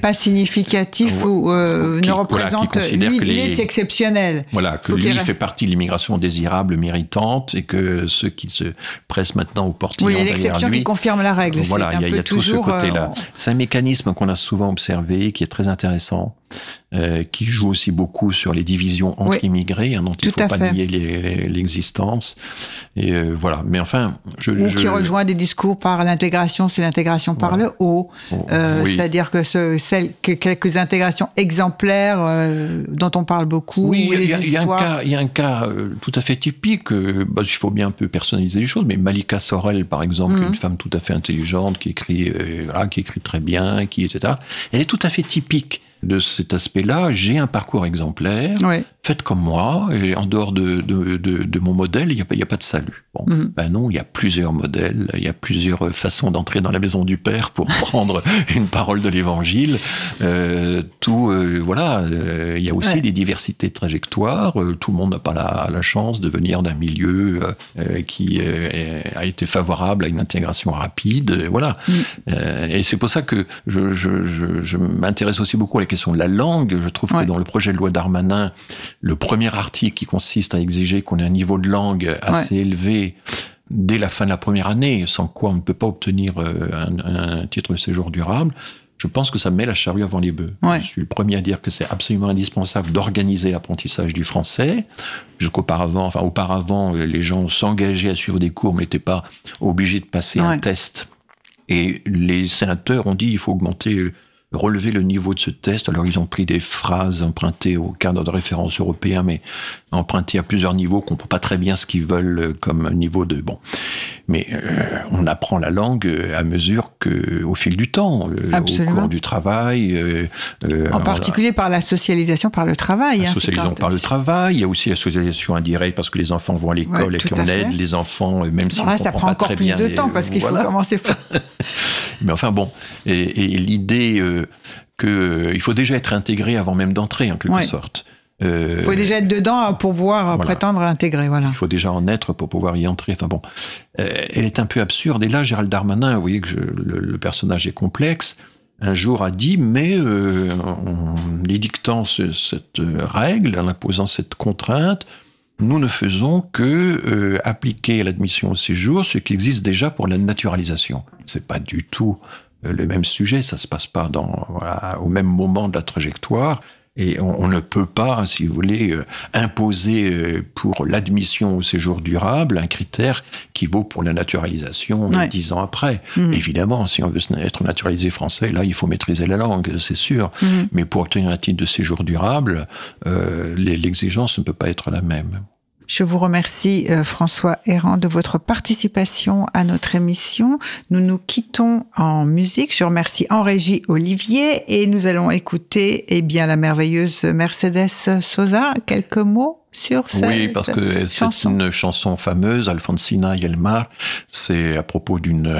pas significatif ou euh, Qui- ne voilà, représente. considère lui, que il est exceptionnel. Voilà, que Faut lui fait partie de l'immigration désirable, méritante, et que ceux qui se pressent maintenant au portillon Oui, il y a derrière l'exception qui confirme la règle. voilà, il y a, y a tout ce toujours, côté-là. euh, C'est un mécanisme qu'on a souvent observé, qui est très intéressant, euh, qui joue aussi beaucoup sur les divisions entre Oui. immigrés, hein, dont il ne faut pas fait. nier l'existence. Et euh, voilà. Mais enfin, je, ou je- qui rejoint des discours par l'intégration, c'est l'intégration par Voilà. le haut. Oh, Euh, oui. C'est-à-dire que, ce, celles, que quelques intégrations exemplaires euh, dont on parle beaucoup, Oui, ou il y, a- un histoires. cas, il y a un cas euh, tout à fait typique. euh, bah, il faut bien un peu personnaliser les choses, mais Malika Sorel, par exemple, une femme tout à fait intelligente qui écrit, euh, voilà, qui écrit très bien, qui etc. Elle est tout à fait typique de cet aspect-là. J'ai un parcours exemplaire. Faites comme moi, et en dehors de, de, de, de mon modèle, il n'y a, pas- il y a pas de salut. Bon, Mhm. ben non, il y a plusieurs modèles, il y a plusieurs façons d'entrer dans la maison du Père pour prendre une parole de l'Évangile. Euh, tout, euh, voilà, euh, il y a aussi Ouais. des diversités de trajectoires. Euh, tout le monde n'a pas la, la chance de venir d'un milieu euh, qui a été favorable à une intégration rapide. voilà. Mm. Et c'est pour ça que je, je, je, je m'intéresse aussi beaucoup à la question de la langue. Je trouve Ouais. que dans le projet de loi Darmanin, le premier article qui consiste à exiger qu'on ait un niveau de langue assez élevé dès la fin de la première année, sans quoi on ne peut pas obtenir euh, un, un titre de séjour durable, je pense que ça met la charrue avant les bœufs. Ouais. Je suis le premier à dire que c'est absolument indispensable d'organiser l'apprentissage du français. Jusqu'auparavant, enfin auparavant, euh, les gens s'engageaient à suivre des cours, mais n'étaient pas obligés de passer un test. Et les sénateurs ont dit il faut augmenter, euh, relever le niveau de ce test. Alors ils ont pris des phrases empruntées au cadre de référence européen, mais empruntées à plusieurs niveaux, qu'on ne peut pas très bien ce qu'ils veulent euh, comme niveau de bon. Mais euh, on apprend la langue euh, à mesure que, au fil du temps, euh, au cours du travail. euh, En particulier par la socialisation par le travail. la hein, socialisation par le travail, il y a aussi la socialisation indirecte parce que les enfants vont à l'école Ouais, et qu'on fait. aide les enfants, même si là, on ça comprend prend pas encore très plus bien de temps parce qu'il voilà. faut commencer par. Mais enfin bon, et, et l'idée euh, que il faut déjà être intégré avant même d'entrer en quelque sorte. Il faut déjà être dedans pour pouvoir prétendre l'intégrer, voilà. Il faut déjà en être pour pouvoir y entrer. Enfin bon, elle est un peu absurde. Et là, Gérald Darmanin, vous voyez que le, personnage est complexe un jour a dit, mais euh, en édictant cette règle, en imposant cette contrainte, nous ne faisons que euh, appliquer à l'admission au séjour ce qui existe déjà pour la naturalisation. C'est pas du tout euh, le même sujet, ça se passe pas dans, au même moment de la trajectoire. Et on, ne peut pas, si vous voulez, euh, imposer euh, pour l'admission au séjour durable un critère qui vaut pour la naturalisation dix ans après. Mhm. Évidemment, si on veut être naturalisé français, là, il faut maîtriser la langue, c'est sûr. Mhm. Mais pour obtenir un titre de séjour durable, euh, l'exigence ne peut pas être la même. Je vous remercie, euh, François Errand, de votre participation à notre émission. Nous nous quittons en musique. Je remercie en régie Olivier et nous allons écouter eh bien, la merveilleuse Mercedes Sosa. Quelques mots sur cette Oui, parce que c'est une chanson fameuse, Alfonsina y el mar. C'est à propos d'une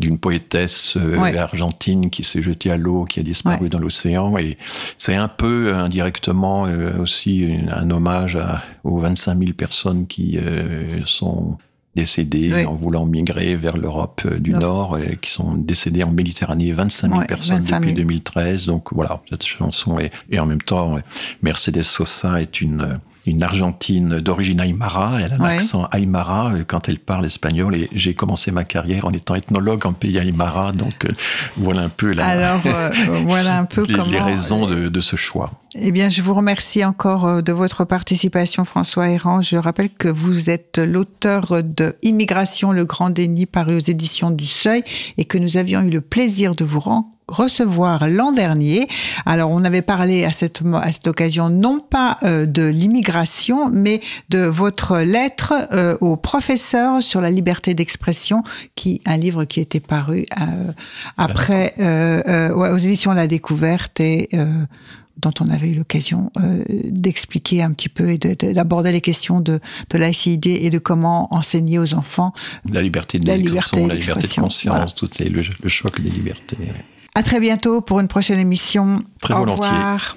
d'une poétesse euh, argentine qui s'est jetée à l'eau, qui a disparu dans l'océan. Et c'est un peu indirectement euh, aussi un hommage aux 25 000 personnes qui euh, sont décédées en voulant migrer vers l'Europe du Nord et qui sont décédées en Méditerranée. 25 000 personnes depuis 2013. Donc voilà, cette chanson est, et en même temps, Mercedes Sosa est une une Argentine d'origine aymara. Elle a un accent aymara euh, quand elle parle espagnol. Et j'ai commencé ma carrière en étant ethnologue en pays aymara. Donc euh, voilà un peu la, Alors, euh, voilà un peu les, comment, les raisons de, de, ce choix. Eh bien, je vous remercie encore de votre participation, François Errand. Je rappelle que vous êtes l'auteur de Immigration, le grand déni, paru aux éditions du Seuil, et que nous avions eu le plaisir de vous rendre recevoir l'an dernier. Alors, on avait parlé à cette, à cette occasion non pas euh, de l'immigration, mais de votre lettre euh, au professeur sur la liberté d'expression, qui un livre qui était paru euh, après aux éditions La Découverte et dont on avait eu l'occasion d'expliquer un petit peu et d'aborder les questions de, de laïcité et de comment enseigner aux enfants la liberté de la liberté, la liberté de conscience, tout les, le, le, choc des libertés. À très bientôt pour une prochaine émission. Très Au volontiers. Revoir.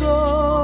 de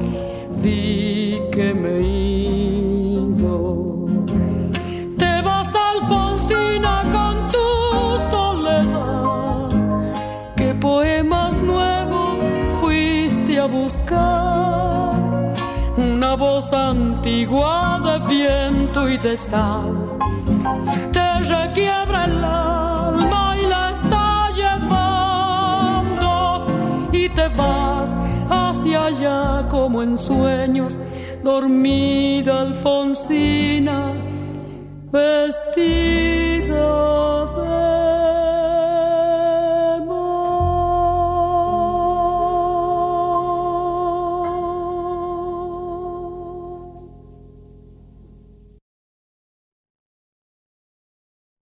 ti que me hizo. Te vas, Alfonsina, con tu soledad. ¿Qué poemas nuevos fuiste a buscar? Una voz antigua de viento y de sal. Te requiebra el alma y la está llevando y te va allá como en sueños, dormida Alfonsina, vestida